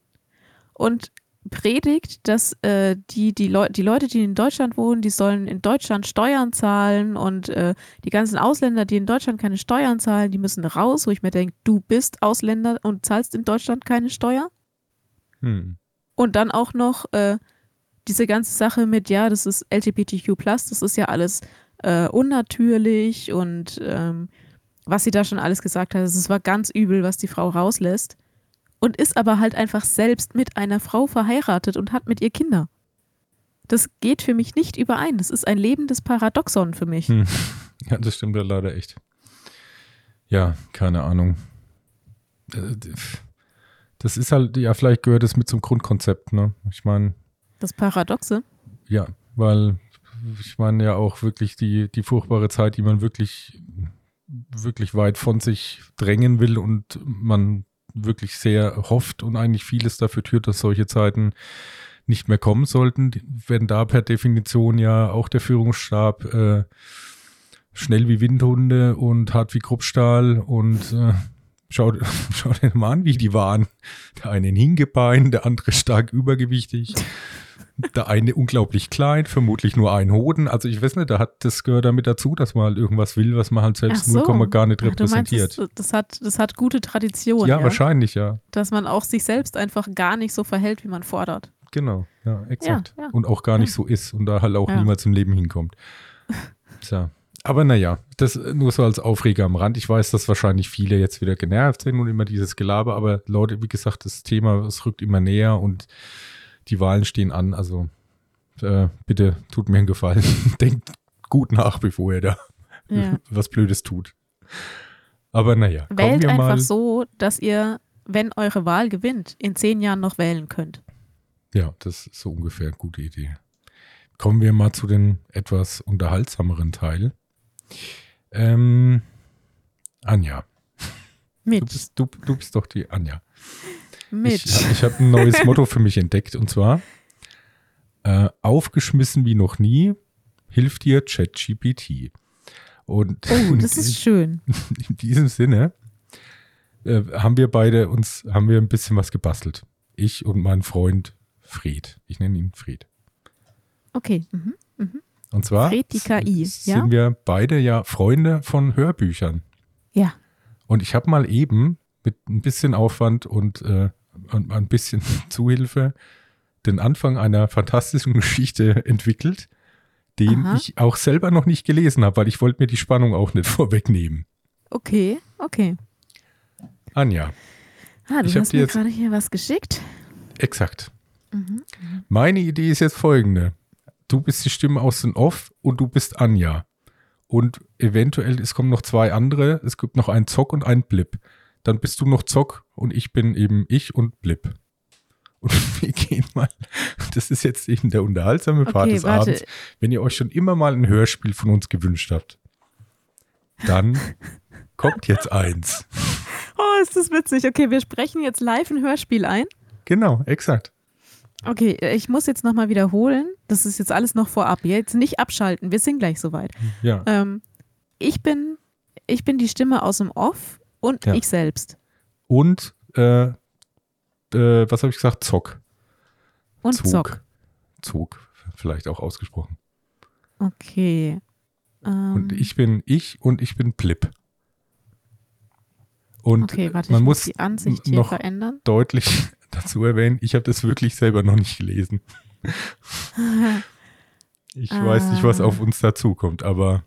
und predigt, dass äh, die, die, Leu die Leute, die in Deutschland wohnen, die sollen in Deutschland Steuern zahlen und äh, die ganzen Ausländer, die in Deutschland keine Steuern zahlen, die müssen raus, wo ich mir denke, du bist Ausländer und zahlst in Deutschland keine Steuer. Hm. Und dann auch noch äh, diese ganze Sache mit, ja, das ist LGBTQ, das ist ja alles äh, unnatürlich und ähm, was sie da schon alles gesagt hat. Also es war ganz übel, was die Frau rauslässt. Und ist aber halt einfach selbst mit einer Frau verheiratet und hat mit ihr Kinder. Das geht für mich nicht überein. Das ist ein lebendes Paradoxon für mich. Hm. Ja, das stimmt ja leider echt. Ja, keine Ahnung. Äh, das ist halt, ja, vielleicht gehört es mit zum Grundkonzept, ne? Ich meine. Das Paradoxe? Ja, weil ich meine ja auch wirklich die, die furchtbare Zeit, die man wirklich, wirklich weit von sich drängen will und man wirklich sehr hofft und eigentlich vieles dafür tut, dass solche Zeiten nicht mehr kommen sollten, werden da per Definition ja auch der Führungsstab äh, schnell wie Windhunde und hart wie Kruppstahl und äh, schaut, schaut mal an, wie die waren. Der eine Hingebein, der andere stark übergewichtig der eine unglaublich klein, vermutlich nur ein Hoden. Also ich weiß nicht, da hat das gehört damit dazu, dass man halt irgendwas will, was man halt selbst so. 0, gar nicht repräsentiert. Meinst, das, hat, das hat gute Tradition. Ja, ja, wahrscheinlich, ja. Dass man auch sich selbst einfach gar nicht so verhält, wie man fordert. Genau, ja, exakt. Ja, ja. Und auch gar nicht so ist und da halt auch niemals im Leben hinkommt. Tja. Aber naja, das nur so als Aufreger am Rand. Ich weiß, dass wahrscheinlich viele jetzt wieder genervt sind und immer dieses Gelaber, aber Leute, wie gesagt, das Thema, es rückt immer näher und die Wahlen stehen an. Also äh, bitte tut mir einen Gefallen. Denkt gut nach, bevor ihr da Ja. was Blödes tut. Aber naja, Wählt einfach mal. so, dass ihr, wenn eure Wahl gewinnt, in zehn Jahren noch wählen könnt. Ja, das ist so ungefähr eine gute Idee. Kommen wir mal zu den etwas unterhaltsameren Teil. Ähm, Anja, du Mitch. bist, du, du bist doch die Anja. Mitch. Ich, ich habe ein neues Motto für mich entdeckt und zwar äh, aufgeschmissen wie noch nie hilft dir ChatGPT. Und oh, das ist schön. in diesem Sinne äh, haben wir beide uns, haben wir ein bisschen was gebastelt. Ich und mein Freund Fred. Ich nenne ihn Fred. Okay. Mhm. Und zwar Fred die KI, s- ja? sind wir beide ja Freunde von Hörbüchern. Ja. Und ich habe mal eben mit ein bisschen Aufwand und äh, ein, ein bisschen Zuhilfe den Anfang einer fantastischen Geschichte entwickelt, den Aha. ich auch selber noch nicht gelesen habe, weil ich wollte mir die Spannung auch nicht vorwegnehmen. Okay, okay. Anja, Ah, du Ich hast mir jetzt- gerade hier was geschickt. exakt. Mhm. Meine Idee ist jetzt folgende. Du bist die Stimme aus dem Off und du bist Anja. Und eventuell, es kommen noch zwei andere. Es gibt noch einen Zock und einen Blip. Dann bist du noch Zock und ich bin eben ich und Blip. Und wir gehen mal, das ist jetzt eben der unterhaltsame Part Okay, des warte. Abends. Wenn ihr euch schon immer mal ein Hörspiel von uns gewünscht habt, dann kommt jetzt eins. Oh, ist das witzig. Okay, wir sprechen jetzt live ein Hörspiel ein. Genau, exakt. Okay, ich muss jetzt nochmal wiederholen. Das ist jetzt alles noch vorab. Jetzt nicht abschalten. Wir sind gleich soweit. Ja. Ähm, ich, bin, ich bin die Stimme aus dem Off und Ja. ich selbst. Und, äh, äh, was habe ich gesagt? Zock. Und Zug. Zock. Zug, vielleicht auch ausgesprochen. Okay. Ähm, Und ich bin ich und ich bin Blip. Und okay, warte, man ich muss muss die Ansicht hier noch verändern. deutlich dazu erwähnen, ich habe das wirklich selber noch nicht gelesen. Ich weiß nicht, was Ah. auf uns dazukommt, aber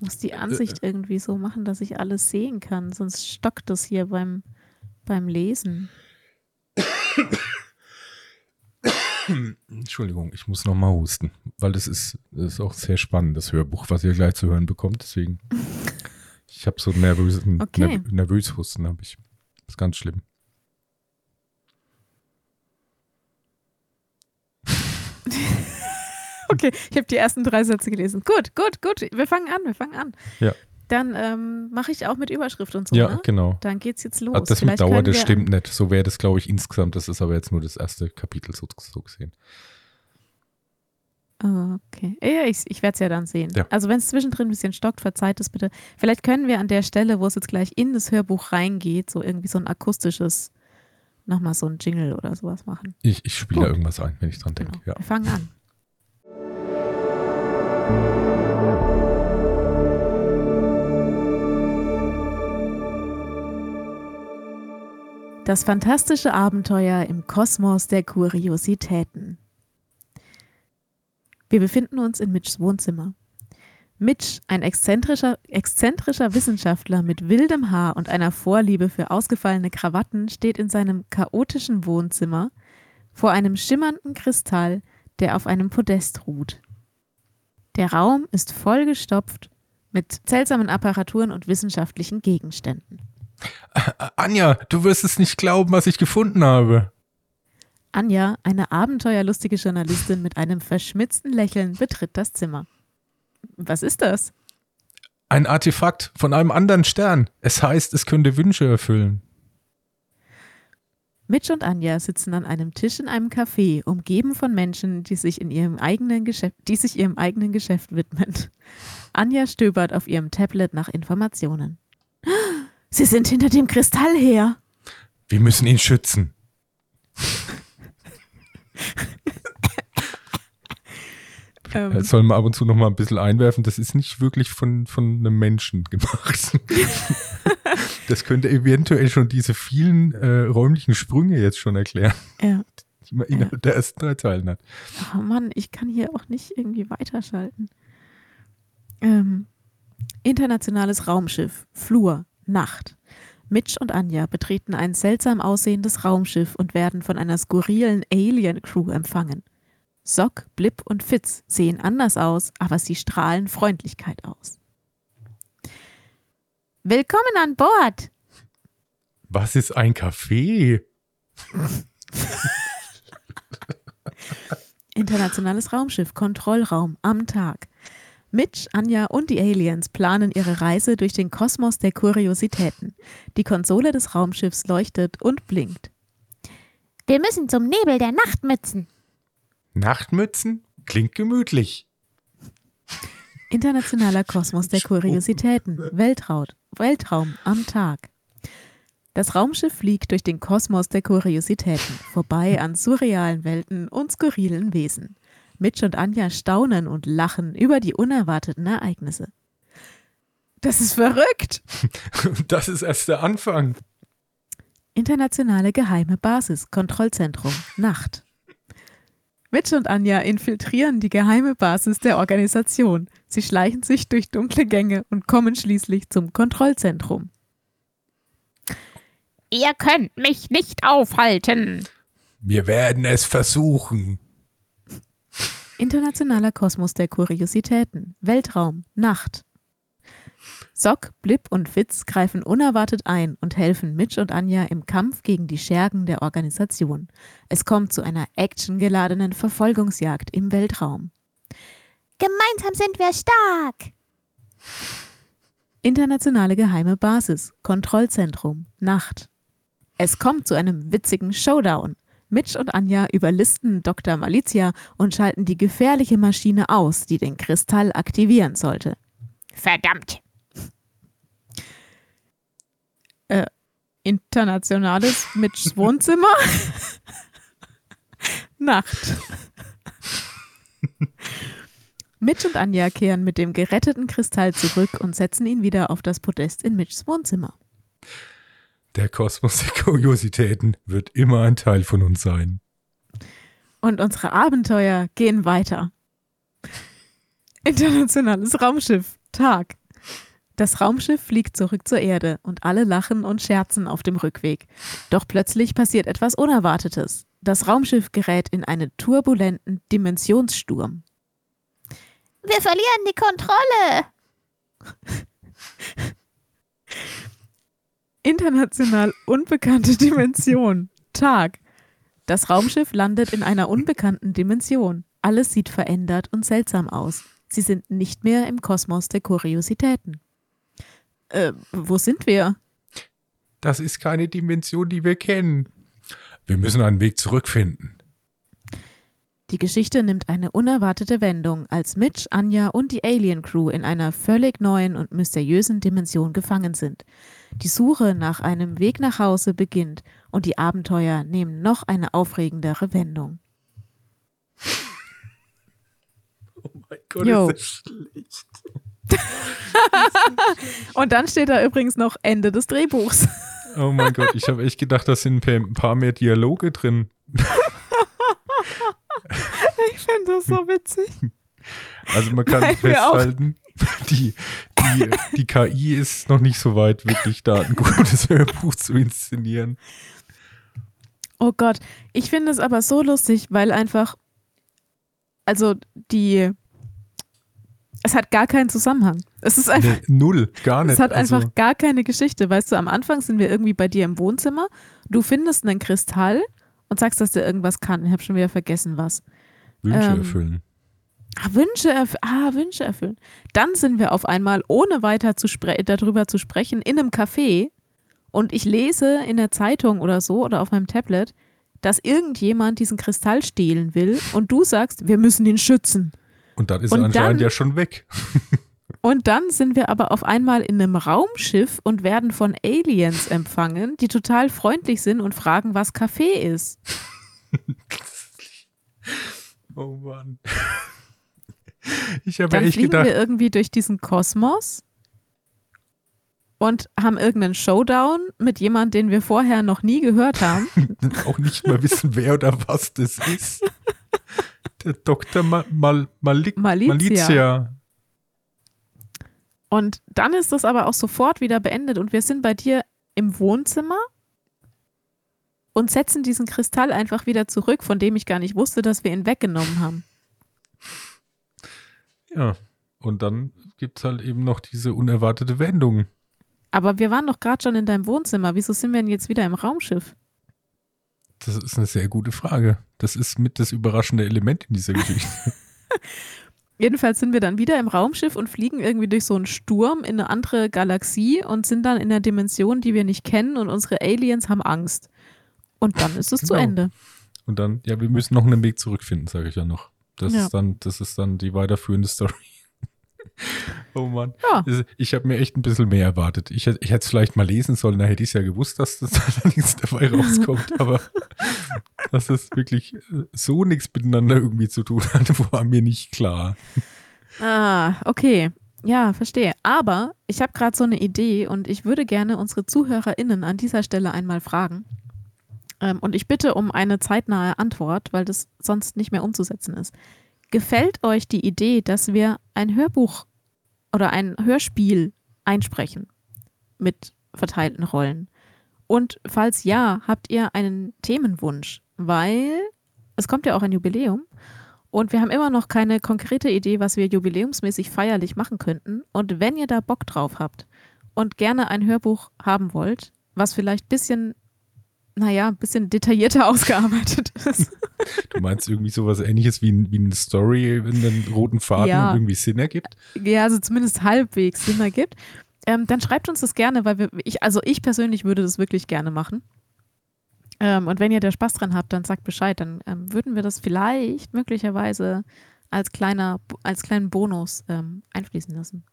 muss die Ansicht irgendwie so machen, dass ich alles sehen kann, sonst stockt das hier beim, beim Lesen. Entschuldigung, ich muss noch mal husten, weil das ist, das ist auch sehr spannend, das Hörbuch, was ihr gleich zu hören bekommt. Deswegen, ich habe so nervösen, Okay. nerv nervös Husten, habe ich. Das ist ganz schlimm. Okay, ich habe die ersten drei Sätze gelesen. Gut, gut, gut. Wir fangen an, wir fangen an. Ja. Dann ähm, mache ich auch mit Überschrift und so. ja, ne? genau. Dann geht's jetzt los. Ah, das mit Vielleicht Dauer, können das stimmt nicht. So wäre das, glaube ich, insgesamt. Das ist aber jetzt nur das erste Kapitel so, so gesehen. Okay. Ja, ich, ich werde es ja dann sehen. Ja. Also wenn es zwischendrin ein bisschen stockt, verzeiht es bitte. Vielleicht können wir an der Stelle, wo es jetzt gleich in das Hörbuch reingeht, so irgendwie so ein akustisches, nochmal so ein Jingle oder sowas machen. Ich, ich spiele irgendwas ein, wenn ich dran denke. Genau. Ja. Wir fangen an. Das fantastische Abenteuer im Kosmos der Kuriositäten. Wir befinden uns in Mitchs Wohnzimmer. Mitch, ein exzentrischer, exzentrischer Wissenschaftler mit wildem Haar und einer Vorliebe für ausgefallene Krawatten, steht in seinem chaotischen Wohnzimmer vor einem schimmernden Kristall, der auf einem Podest ruht. Der Raum ist vollgestopft mit seltsamen Apparaturen und wissenschaftlichen Gegenständen. Äh, Anja, du wirst es nicht glauben, was ich gefunden habe. Anja, eine abenteuerlustige Journalistin mit einem verschmitzten Lächeln, betritt das Zimmer. Was ist das? Ein Artefakt von einem anderen Stern. Es heißt, es könnte Wünsche erfüllen. Mitch und Anja sitzen an einem Tisch in einem Café, umgeben von Menschen, die sich, in ihrem eigenen Geschäft, die sich ihrem eigenen Geschäft widmen. Anja stöbert auf ihrem Tablet nach Informationen. Sie sind hinter dem Kristall her. Wir müssen ihn schützen. Ähm, Das soll man ab und zu noch mal ein bisschen einwerfen. Das ist nicht wirklich von, von einem Menschen gemacht. das könnte eventuell schon diese vielen äh, räumlichen Sprünge jetzt schon erklären. ja. die man innerhalb ja. der ersten drei Zeilen hat. Oh Mann, ich kann hier auch nicht irgendwie weiterschalten. Ähm, internationales Raumschiff, Flur, Nacht. Mitch und Anja betreten ein seltsam aussehendes Raumschiff und werden von einer skurrilen Alien-Crew empfangen. Sock, Blip und Fitz sehen anders aus, aber sie strahlen Freundlichkeit aus. Willkommen an Bord! Was ist ein Kaffee? Internationales Raumschiff, Kontrollraum am Tag. Mitch, Anja und die Aliens planen ihre Reise durch den Kosmos der Kuriositäten. Die Konsole des Raumschiffs leuchtet und blinkt. Wir müssen zum Nebel der Nachtmützen. Nachtmützen? Klingt gemütlich. Internationaler Kosmos der Kuriositäten. Weltraum, Weltraum am Tag. Das Raumschiff fliegt durch den Kosmos der Kuriositäten, vorbei an surrealen Welten und skurrilen Wesen. Mitch und Anja staunen und lachen über die unerwarteten Ereignisse. Das ist verrückt! Das ist erst der Anfang. Internationale geheime Basis, Kontrollzentrum, Nacht. Mitch und Anja infiltrieren die geheime Basis der Organisation. Sie schleichen sich durch dunkle Gänge und kommen schließlich zum Kontrollzentrum. Ihr könnt mich nicht aufhalten. Wir werden es versuchen. Internationaler Kosmos der Kuriositäten. Weltraum. Nacht. Sock, Blip und Fitz greifen unerwartet ein und helfen Mitch und Anja im Kampf gegen die Schergen der Organisation. Es kommt zu einer actiongeladenen Verfolgungsjagd im Weltraum. Gemeinsam sind wir stark! Internationale geheime Basis, Kontrollzentrum, Nacht. Es kommt zu einem witzigen Showdown. Mitch und Anja überlisten Dr. Malizia und schalten die gefährliche Maschine aus, die den Kristall aktivieren sollte. Verdammt! Äh, internationales Mitchs Wohnzimmer? Nacht. Mitch und Anja kehren mit dem geretteten Kristall zurück und setzen ihn wieder auf das Podest in Mitchs Wohnzimmer. Der Kosmos der Kuriositäten wird immer ein Teil von uns sein. Und unsere Abenteuer gehen weiter. Internationales Raumschiff, Tag. Das Raumschiff fliegt zurück zur Erde und alle lachen und scherzen auf dem Rückweg. Doch plötzlich passiert etwas Unerwartetes. Das Raumschiff gerät in einen turbulenten Dimensionssturm. Wir verlieren die Kontrolle. International unbekannte Dimension. Tag. Das Raumschiff landet in einer unbekannten Dimension. Alles sieht verändert und seltsam aus. Sie sind nicht mehr im Kosmos der Kuriositäten. Äh, wo sind wir? Das ist keine Dimension, die wir kennen. Wir müssen einen Weg zurückfinden. Die Geschichte nimmt eine unerwartete Wendung, als Mitch, Anja und die Alien Crew in einer völlig neuen und mysteriösen Dimension gefangen sind. Die Suche nach einem Weg nach Hause beginnt und die Abenteuer nehmen noch eine aufregendere Wendung. Oh mein Gott, ist das schlecht. und dann steht da übrigens noch Ende des Drehbuchs. oh mein Gott, ich habe echt gedacht, da sind ein paar mehr Dialoge drin. Ich finde das so witzig. Also man kann Nein, festhalten, die, die, die KI ist noch nicht so weit, wirklich da ein gutes Hörbuch zu inszenieren. Oh Gott, ich finde es aber so lustig, weil einfach, also die, es hat gar keinen Zusammenhang. Es ist einfach. Nee, null, gar nicht. Es hat also. einfach gar keine Geschichte. Weißt du, am Anfang sind wir irgendwie bei dir im Wohnzimmer, du findest einen Kristall und sagst, dass der irgendwas kann. Ich habe schon wieder vergessen, was. Wünsche ähm, erfüllen. Ah, Wünsche, erf ah, Wünsche erfüllen. Dann sind wir auf einmal, ohne weiter zu darüber zu sprechen, in einem Café und ich lese in der Zeitung oder so oder auf meinem Tablet, dass irgendjemand diesen Kristall stehlen will und du sagst, wir müssen ihn schützen. Und dann ist und er anscheinend dann, ja schon weg. und dann sind wir aber auf einmal in einem Raumschiff und werden von Aliens empfangen, die total freundlich sind und fragen, was Kaffee ist. Oh Mann. Ich habe Dann echt fliegen gedacht. wir irgendwie durch diesen Kosmos. und haben irgendeinen Showdown mit jemandem, den wir vorher noch nie gehört haben. Auch nicht mal wissen, wer oder was das ist. Der Dr. Ma Mal Malik Malizia. Malizia. Und dann ist das aber auch sofort wieder beendet und wir sind bei dir im Wohnzimmer und setzen diesen Kristall einfach wieder zurück, von dem ich gar nicht wusste, dass wir ihn weggenommen haben. Ja, und dann gibt es halt eben noch diese unerwartete Wendung. Aber wir waren doch gerade schon in deinem Wohnzimmer. Wieso sind wir denn jetzt wieder im Raumschiff? Das ist eine sehr gute Frage. Das ist mit das überraschende Element in dieser Geschichte. Jedenfalls sind wir dann wieder im Raumschiff und fliegen irgendwie durch so einen Sturm in eine andere Galaxie und sind dann in einer Dimension, die wir nicht kennen und unsere Aliens haben Angst. Und dann ist es zu Genau. Ende. Und dann, ja, wir müssen noch einen Weg zurückfinden, sage ich ja noch. Das Ja. ist dann, das ist dann die weiterführende Story. Oh Mann. Ja. Also, Ich habe mir echt ein bisschen mehr erwartet. Ich, ich hätte es vielleicht mal lesen sollen, da hätte ich es ja gewusst, dass das da nichts dabei rauskommt. Aber dass das wirklich äh, so nichts miteinander irgendwie zu tun hat, war mir nicht klar. Ah, okay. Ja, verstehe. Aber ich habe gerade so eine Idee und ich würde gerne unsere ZuhörerInnen an dieser Stelle einmal fragen. Ähm, und ich bitte um eine zeitnahe Antwort, weil das sonst nicht mehr umzusetzen ist. Gefällt euch die Idee, dass wir ein Hörbuch oder ein Hörspiel einsprechen mit verteilten Rollen? Und falls ja, habt ihr einen Themenwunsch? Weil es kommt ja auch ein Jubiläum und wir haben immer noch keine konkrete Idee, was wir jubiläumsmäßig feierlich machen könnten. Und wenn ihr da Bock drauf habt und gerne ein Hörbuch haben wollt, was vielleicht ein bisschen, naja, ein bisschen detaillierter ausgearbeitet ist. Du meinst irgendwie sowas ähnliches wie, ein- wie eine Story in den roten Faden Ja. irgendwie Sinn ergibt? ja, also zumindest halbwegs Sinn ergibt, ähm, dann schreibt uns das gerne, weil wir, ich, also ich persönlich würde das wirklich gerne machen. Ähm, und wenn ihr da Spaß dran habt, dann sagt Bescheid, dann ähm, würden wir das vielleicht möglicherweise als kleiner, als kleinen Bonus ähm, einfließen lassen.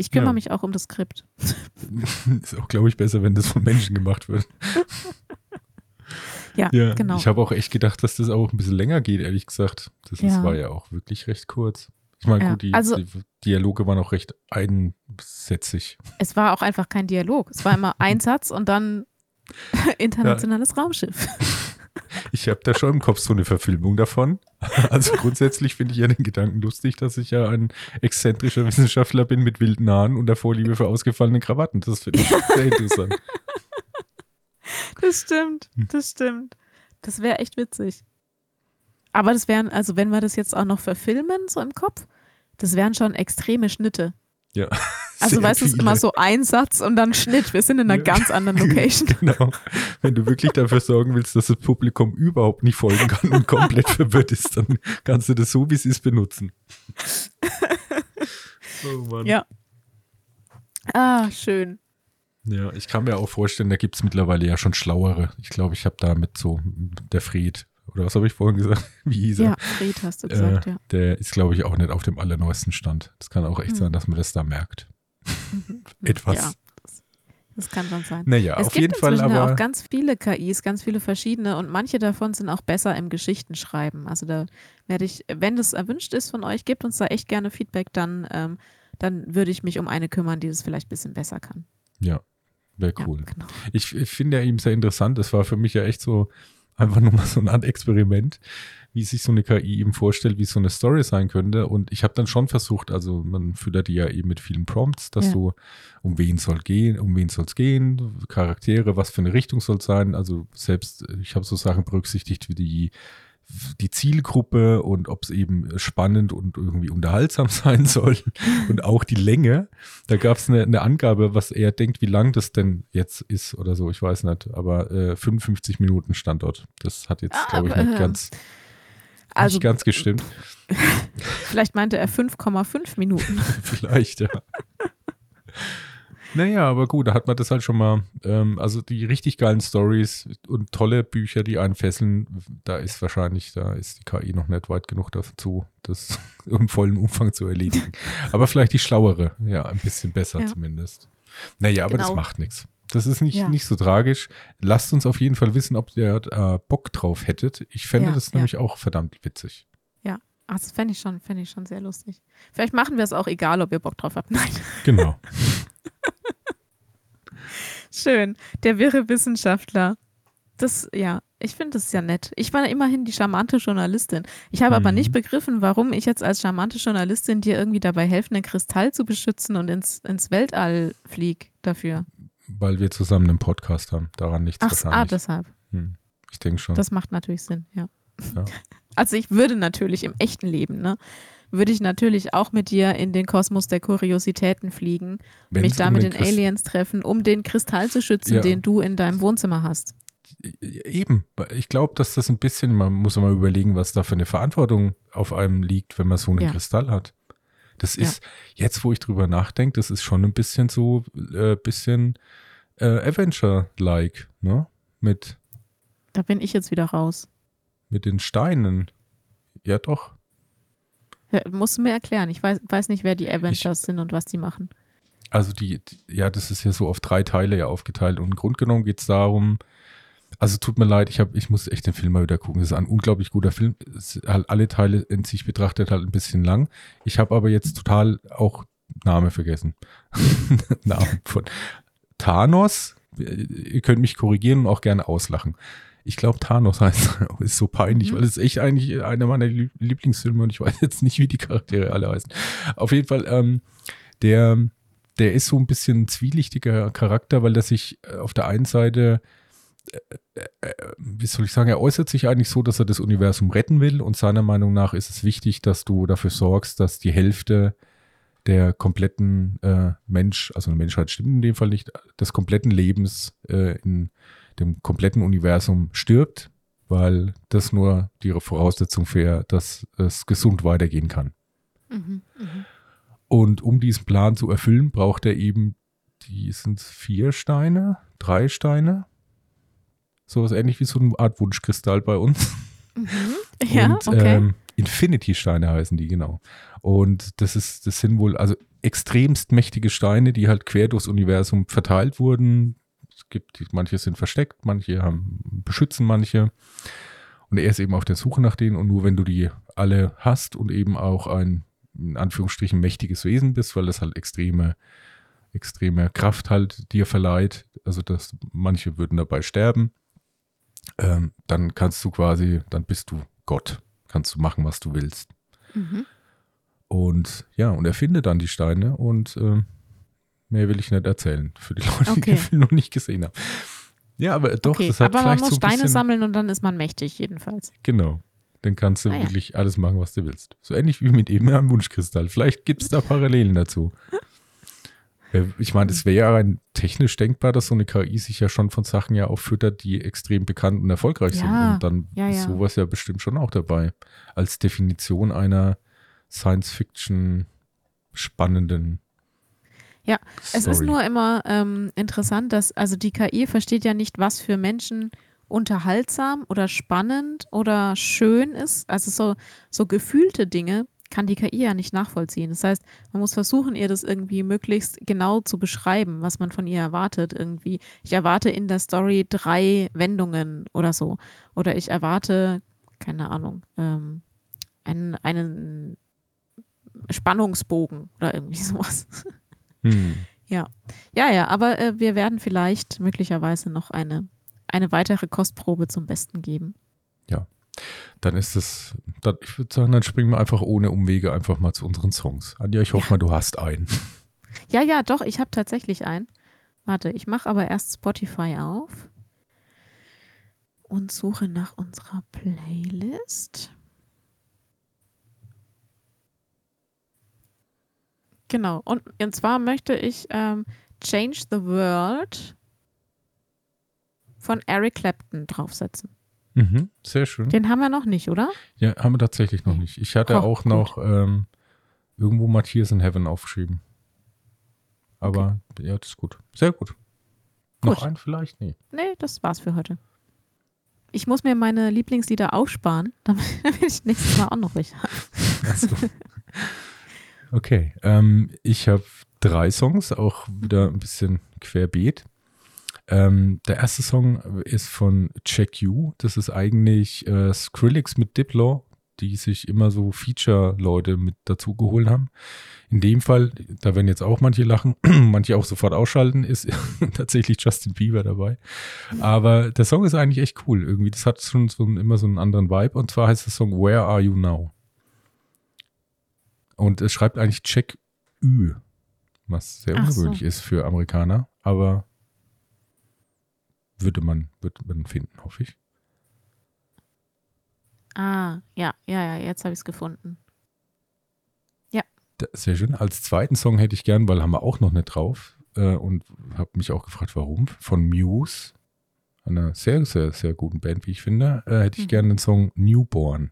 Ich kümmere Ja. mich auch um das Skript. ist auch, glaube ich, besser, wenn das von Menschen gemacht wird. Ja, Ja, genau. ich habe auch echt gedacht, dass das auch ein bisschen länger geht, ehrlich gesagt. Das Ja. war ja auch wirklich recht kurz. Ich meine, gut, die, also- die Dialoge waren auch recht einsätzig. Es war auch einfach kein Dialog. Es war immer ein Satz und dann internationales Raumschiff. Ich habe da schon im Kopf so eine Verfilmung davon. Also grundsätzlich finde ich ja den Gedanken lustig, dass ich ja ein exzentrischer Wissenschaftler bin mit wilden Haaren und der Vorliebe für ausgefallene Krawatten. Das finde ich sehr interessant. Das stimmt, das stimmt. Das wäre echt witzig. Aber das wären, also wenn wir das jetzt auch noch verfilmen, so im Kopf, das wären schon extreme Schnitte. Ja. Also sehr weißt du, es ist immer so ein Satz und dann Schnitt. Wir sind in einer ganz anderen Location. Genau. Wenn du wirklich dafür sorgen willst, dass das Publikum überhaupt nicht folgen kann und komplett verwirrt ist, dann kannst du das so, wie es ist, benutzen. Oh Mann. Ja. Ah, schön. Ja, ich kann mir auch vorstellen, da gibt es mittlerweile ja schon schlauere. Ich glaube, ich habe da mit so der Fried, oder was habe ich vorhin gesagt? Wie hieß er? Ja, Fred hast du gesagt, äh, ja. Der ist, glaube ich, auch nicht auf dem allerneuesten Stand. Das kann auch echt Hm. sein, dass man das da merkt. Etwas. Ja, das, kann schon sein. Naja, es auf gibt jeden Fall inzwischen ja aber. auch ganz viele KIs, ganz viele verschiedene und manche davon sind auch besser im Geschichtenschreiben. Also da werde ich, wenn das erwünscht ist von euch, gebt uns da echt gerne Feedback, dann, ähm, dann würde ich mich um eine kümmern, die das vielleicht ein bisschen besser kann. ja, wäre Ja, cool. genau. Ich, ich finde ja ihm sehr interessant. Das war für mich ja echt so einfach nur mal so eine Art Experiment, wie sich so eine KI eben vorstellt, wie so eine Story sein könnte. Und ich habe dann schon versucht, also man füttert die ja eben mit vielen Prompts, dass Ja. so, um wen soll gehen, um wen soll es gehen, Charaktere, was für eine Richtung soll es sein. Also selbst, äh, ich habe so Sachen berücksichtigt wie die die Zielgruppe und ob es eben spannend und irgendwie unterhaltsam sein soll und auch die Länge. Da gab es eine, eine Angabe, was er denkt, wie lang das denn jetzt ist oder so, ich weiß nicht, aber äh, 55 Minuten Standort. Das hat jetzt, Ah, glaube ich, nicht äh, ganz, Also nicht ganz gestimmt. vielleicht meinte er 5,5 Minuten. Vielleicht, ja. Naja, aber gut, da hat man das halt schon mal. Ähm, also die richtig geilen Stories und tolle Bücher, die einen fesseln, da ist wahrscheinlich, da ist die KI noch nicht weit genug dazu, das im vollen Umfang zu erledigen. aber vielleicht die schlauere, ja, ein bisschen besser Ja. zumindest. Naja, aber das Genau. macht nichts. Das ist nicht, Ja. nicht so tragisch. Lasst uns auf jeden Fall wissen, ob ihr äh, Bock drauf hättet. Ich fände Ja, das ja. nämlich auch verdammt witzig. Ach, das fände ich, schon, fänd ich schon sehr lustig. Vielleicht machen wir es auch egal, ob ihr Bock drauf habt. Nein. Genau. Schön. Der wirre Wissenschaftler. Das, ja, ich finde das ja nett. Ich war immerhin die charmante Journalistin. Ich habe mhm. aber nicht begriffen, warum ich jetzt als charmante Journalistin dir irgendwie dabei helfe, einen Kristall zu beschützen und ins, ins Weltall flieg dafür. Weil wir zusammen einen Podcast haben. Daran nichts Ach, ah, deshalb. Hm. Ich denke schon. Das macht natürlich Sinn, ja. ja. Also ich würde natürlich im echten Leben, ne, würde ich natürlich auch mit dir in den Kosmos der Kuriositäten fliegen, Wenn's mich da um mit den, den Aliens treffen, um den Kristall zu schützen, ja. den du in deinem Wohnzimmer hast. Eben, ich glaube, dass das ein bisschen, man muss mal überlegen, was da für eine Verantwortung auf einem liegt, wenn man so einen ja. Kristall hat. Das ist, ja. jetzt wo ich drüber nachdenke, das ist schon ein bisschen so, äh, bisschen äh, Avenger-like, ne? Mit. Da bin ich jetzt wieder raus. Mit den Steinen. Ja, doch. Ja, musst du mir erklären. Ich weiß, weiß nicht, wer die Avengers ich, sind und was die machen. Also die, ja, das ist ja so auf drei Teile ja aufgeteilt. Und im Grunde genommen geht es darum, also tut mir leid, ich, hab, ich muss echt den Film mal wieder gucken. Es ist ein unglaublich guter Film. Es halt alle Teile in sich betrachtet halt ein bisschen lang. Ich habe aber jetzt total auch Name vergessen. Namen von Thanos. Ihr könnt mich korrigieren und auch gerne auslachen. Ich glaube, Thanos heißt, ist so peinlich, mhm. weil es ist echt eigentlich einer meiner Lieblingsfilme und ich weiß jetzt nicht, wie die Charaktere alle heißen. Auf jeden Fall, ähm, der, der ist so ein bisschen ein zwielichtiger Charakter, weil er sich äh, auf der einen Seite wie soll ich sagen, er äußert sich eigentlich so, dass er das Universum retten will und seiner Meinung nach ist es wichtig, dass du dafür sorgst, dass die Hälfte der kompletten äh, Mensch, also eine Menschheit stimmt in dem Fall nicht, des kompletten Lebens äh, in dem kompletten Universum stirbt, weil das nur die Voraussetzung für, dass es gesund weitergehen kann. Mhm, mh. Und um diesen Plan zu erfüllen, braucht er eben, die sind vier Steine, drei Steine, Sowas ähnlich wie so eine Art Wunschkristall bei uns. Mhm. Ja, und, okay. Ähm, Infinity-Steine heißen die, genau. Und das ist, das sind wohl also extremst mächtige Steine, die halt quer durchs Universum verteilt wurden. Gibt, manche sind versteckt, manche haben, beschützen manche. Und er ist eben auf der Suche nach denen. Und nur wenn du die alle hast und eben auch ein, in Anführungsstrichen, mächtiges Wesen bist, weil das halt extreme, extreme Kraft halt dir verleiht, also dass manche würden dabei sterben, ähm, dann kannst du quasi, dann bist du Gott, kannst du machen, was du willst. Mhm. Und ja, und er findet dann die Steine und äh, mehr will ich nicht erzählen für die Leute, okay. die den Film noch nicht gesehen haben. Ja, aber doch, okay, das hat aber vielleicht man muss so Steine sammeln und dann ist man mächtig, jedenfalls. Genau. Dann kannst du ah, wirklich ja. alles machen, was du willst. So ähnlich wie mit eben am Wunschkristall. Vielleicht gibt es da Parallelen dazu. Ich meine, es wäre ja rein technisch denkbar, dass so eine KI sich ja schon von Sachen ja auffüttert, die extrem bekannt und erfolgreich ja, sind. Und dann ja, ist sowas ja bestimmt schon auch dabei. Als Definition einer Science-Fiction spannenden. Ja, es ist nur immer ähm, interessant, dass, also die KI versteht ja nicht, was für Menschen unterhaltsam oder spannend oder schön ist. Also so, so gefühlte Dinge kann die KI ja nicht nachvollziehen. Das heißt, man muss versuchen, ihr das irgendwie möglichst genau zu beschreiben, was man von ihr erwartet. Irgendwie, ich erwarte in der Story drei Wendungen oder so. Oder ich erwarte, keine Ahnung, ähm, einen, einen Spannungsbogen oder irgendwie sowas. Hm. Ja. Ja, ja, aber äh, wir werden vielleicht möglicherweise noch eine, eine weitere Kostprobe zum Besten geben. Ja, dann ist es, dann, ich würde sagen, dann springen wir einfach ohne Umwege einfach mal zu unseren Songs. Anja, ich hoffe ja. mal, du hast einen. Ja, ja, doch, ich habe tatsächlich einen. Warte, ich mache aber erst Spotify auf und suche nach unserer Playlist. Genau, und, und zwar möchte ich ähm, Change the World von Eric Clapton draufsetzen. Mhm, sehr schön. Den haben wir noch nicht, oder? Ja, haben wir tatsächlich noch nicht. Ich hatte oh, auch noch ähm, irgendwo Matthias in Heaven aufgeschrieben. Aber okay. ja, das ist gut. Sehr gut. gut. Noch ein vielleicht? Nee. Nee, das war's für heute. Ich muss mir meine Lieblingslieder aufsparen, damit ich nächstes Mal auch noch welche habe. Okay, ähm, ich habe drei Songs, auch wieder ein bisschen querbeet. Ähm, der erste Song ist von Check You. Das ist eigentlich äh, Skrillex mit Diplo, die sich immer so Feature-Leute mit dazu geholt haben. In dem Fall, da werden jetzt auch manche lachen, manche auch sofort ausschalten, ist tatsächlich Justin Bieber dabei. Aber der Song ist eigentlich echt cool. Irgendwie, das hat schon so immer so einen anderen Vibe. Und zwar heißt der Song Where Are You Now? Und es schreibt eigentlich Check Ü, was sehr ungewöhnlich so. ist für Amerikaner, aber würde man, würde man finden, hoffe ich. Ah, ja, ja, ja, jetzt habe ich es gefunden. Ja. Sehr schön. Als zweiten Song hätte ich gern, weil haben wir auch noch nicht drauf äh, und habe mich auch gefragt, warum, von Muse, einer sehr, sehr, sehr guten Band, wie ich finde, äh, hätte ich mhm. gerne den Song Newborn.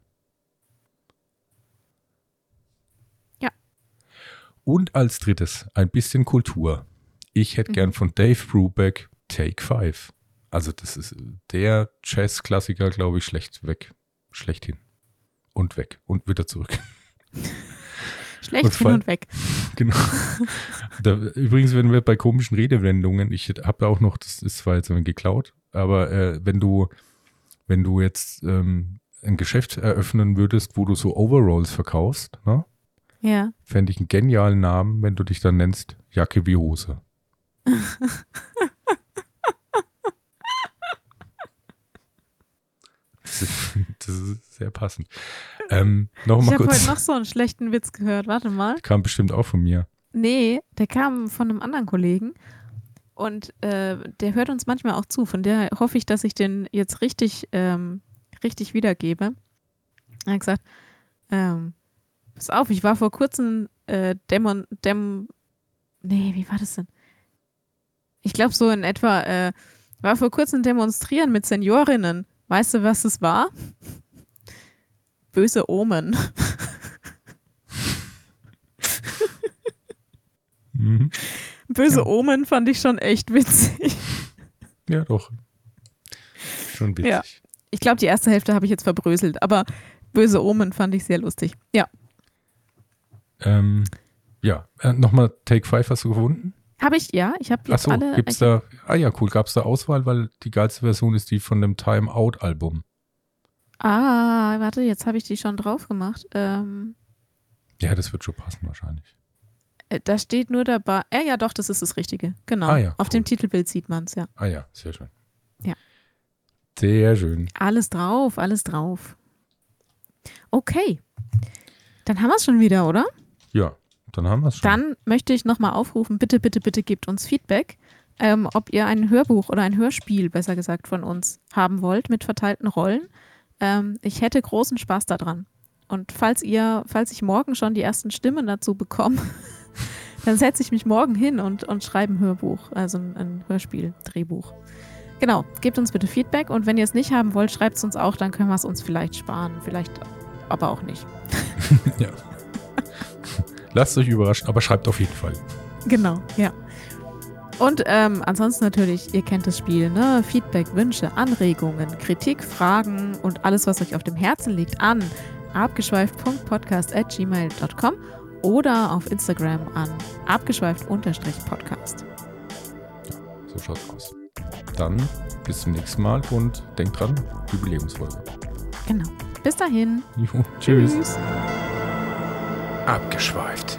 Und als drittes ein bisschen Kultur. Ich hätte mhm. gern von Dave Brubeck Take Five. Also das ist der Jazz-Klassiker, glaube ich, schlecht weg schlechthin. Und weg. Und wieder zurück. Schlechthin und, und weg. Genau. Da, übrigens, wenn wir bei komischen Redewendungen, ich habe auch noch, das ist zwar jetzt ein geklaut, aber äh, wenn du, wenn du jetzt ähm, ein Geschäft eröffnen würdest, wo du so Overalls verkaufst, ne? Ja. Fände ich einen genialen Namen, wenn du dich dann nennst Jacke wie Hose. Das ist sehr passend. Ähm, noch ich habe heute noch so einen schlechten Witz gehört. Warte mal. Kam bestimmt auch von mir. Nee, der kam von einem anderen Kollegen. Und äh, der hört uns manchmal auch zu. Von der hoffe ich, dass ich den jetzt richtig, ähm, richtig wiedergebe. Er hat gesagt, ähm, pass auf, ich war vor kurzem äh, Dämon, Däm, nee, wie war das denn? Ich glaube so in etwa, äh, war vor kurzem demonstrieren mit Seniorinnen. Weißt du, was es war? Böse Omen. mhm. Böse ja. Omen fand ich schon echt witzig. Ja, doch. Schon witzig. Ja. Ich glaube, die erste Hälfte habe ich jetzt verbröselt, aber Böse Omen fand ich sehr lustig. Ja. Ähm, ja, äh, nochmal Take 5 hast du gefunden? Habe ich, ja. Ich habe Achso, alle. Gibt's da, ah ja, cool. Gab es da Auswahl, weil die geilste Version ist die von dem Time Out Album. Ah, warte, jetzt habe ich die schon drauf gemacht. Ähm, ja, das wird schon passen wahrscheinlich. Äh, da steht nur dabei. Äh, ja, doch, das ist das Richtige. Genau. Ah, ja, Auf dem Titelbild sieht man es, ja. Ah ja, sehr schön. Ja. Sehr schön. Alles drauf, alles drauf. Okay. Dann haben wir es schon wieder, oder? Ja dann haben wir es schon. Dann möchte ich nochmal aufrufen, bitte, bitte, bitte gebt uns Feedback, ähm, ob ihr ein Hörbuch oder ein Hörspiel, besser gesagt, von uns haben wollt mit verteilten Rollen. Ähm, ich hätte großen Spaß daran. Und falls ihr, falls ich morgen schon die ersten Stimmen dazu bekomme, dann setze ich mich morgen hin und, und schreibe ein Hörbuch, also ein, ein Hörspiel, Drehbuch. Genau, gebt uns bitte Feedback und wenn ihr es nicht haben wollt, schreibt es uns auch, dann können wir es uns vielleicht sparen, vielleicht aber auch nicht. ja. Lasst euch überraschen, aber schreibt auf jeden Fall. Genau, ja. Und ähm, ansonsten natürlich, ihr kennt das Spiel, ne? Feedback, Wünsche, Anregungen, Kritik, Fragen und alles, was euch auf dem Herzen liegt, an abgeschweift.podcast.gmail.com oder auf Instagram an abgeschweift-podcast. So schaut's aus. Dann bis zum nächsten Mal und denkt dran, Jubiläumsfolge. Genau. Bis dahin. Jo, tschüss. tschüss abgeschweift.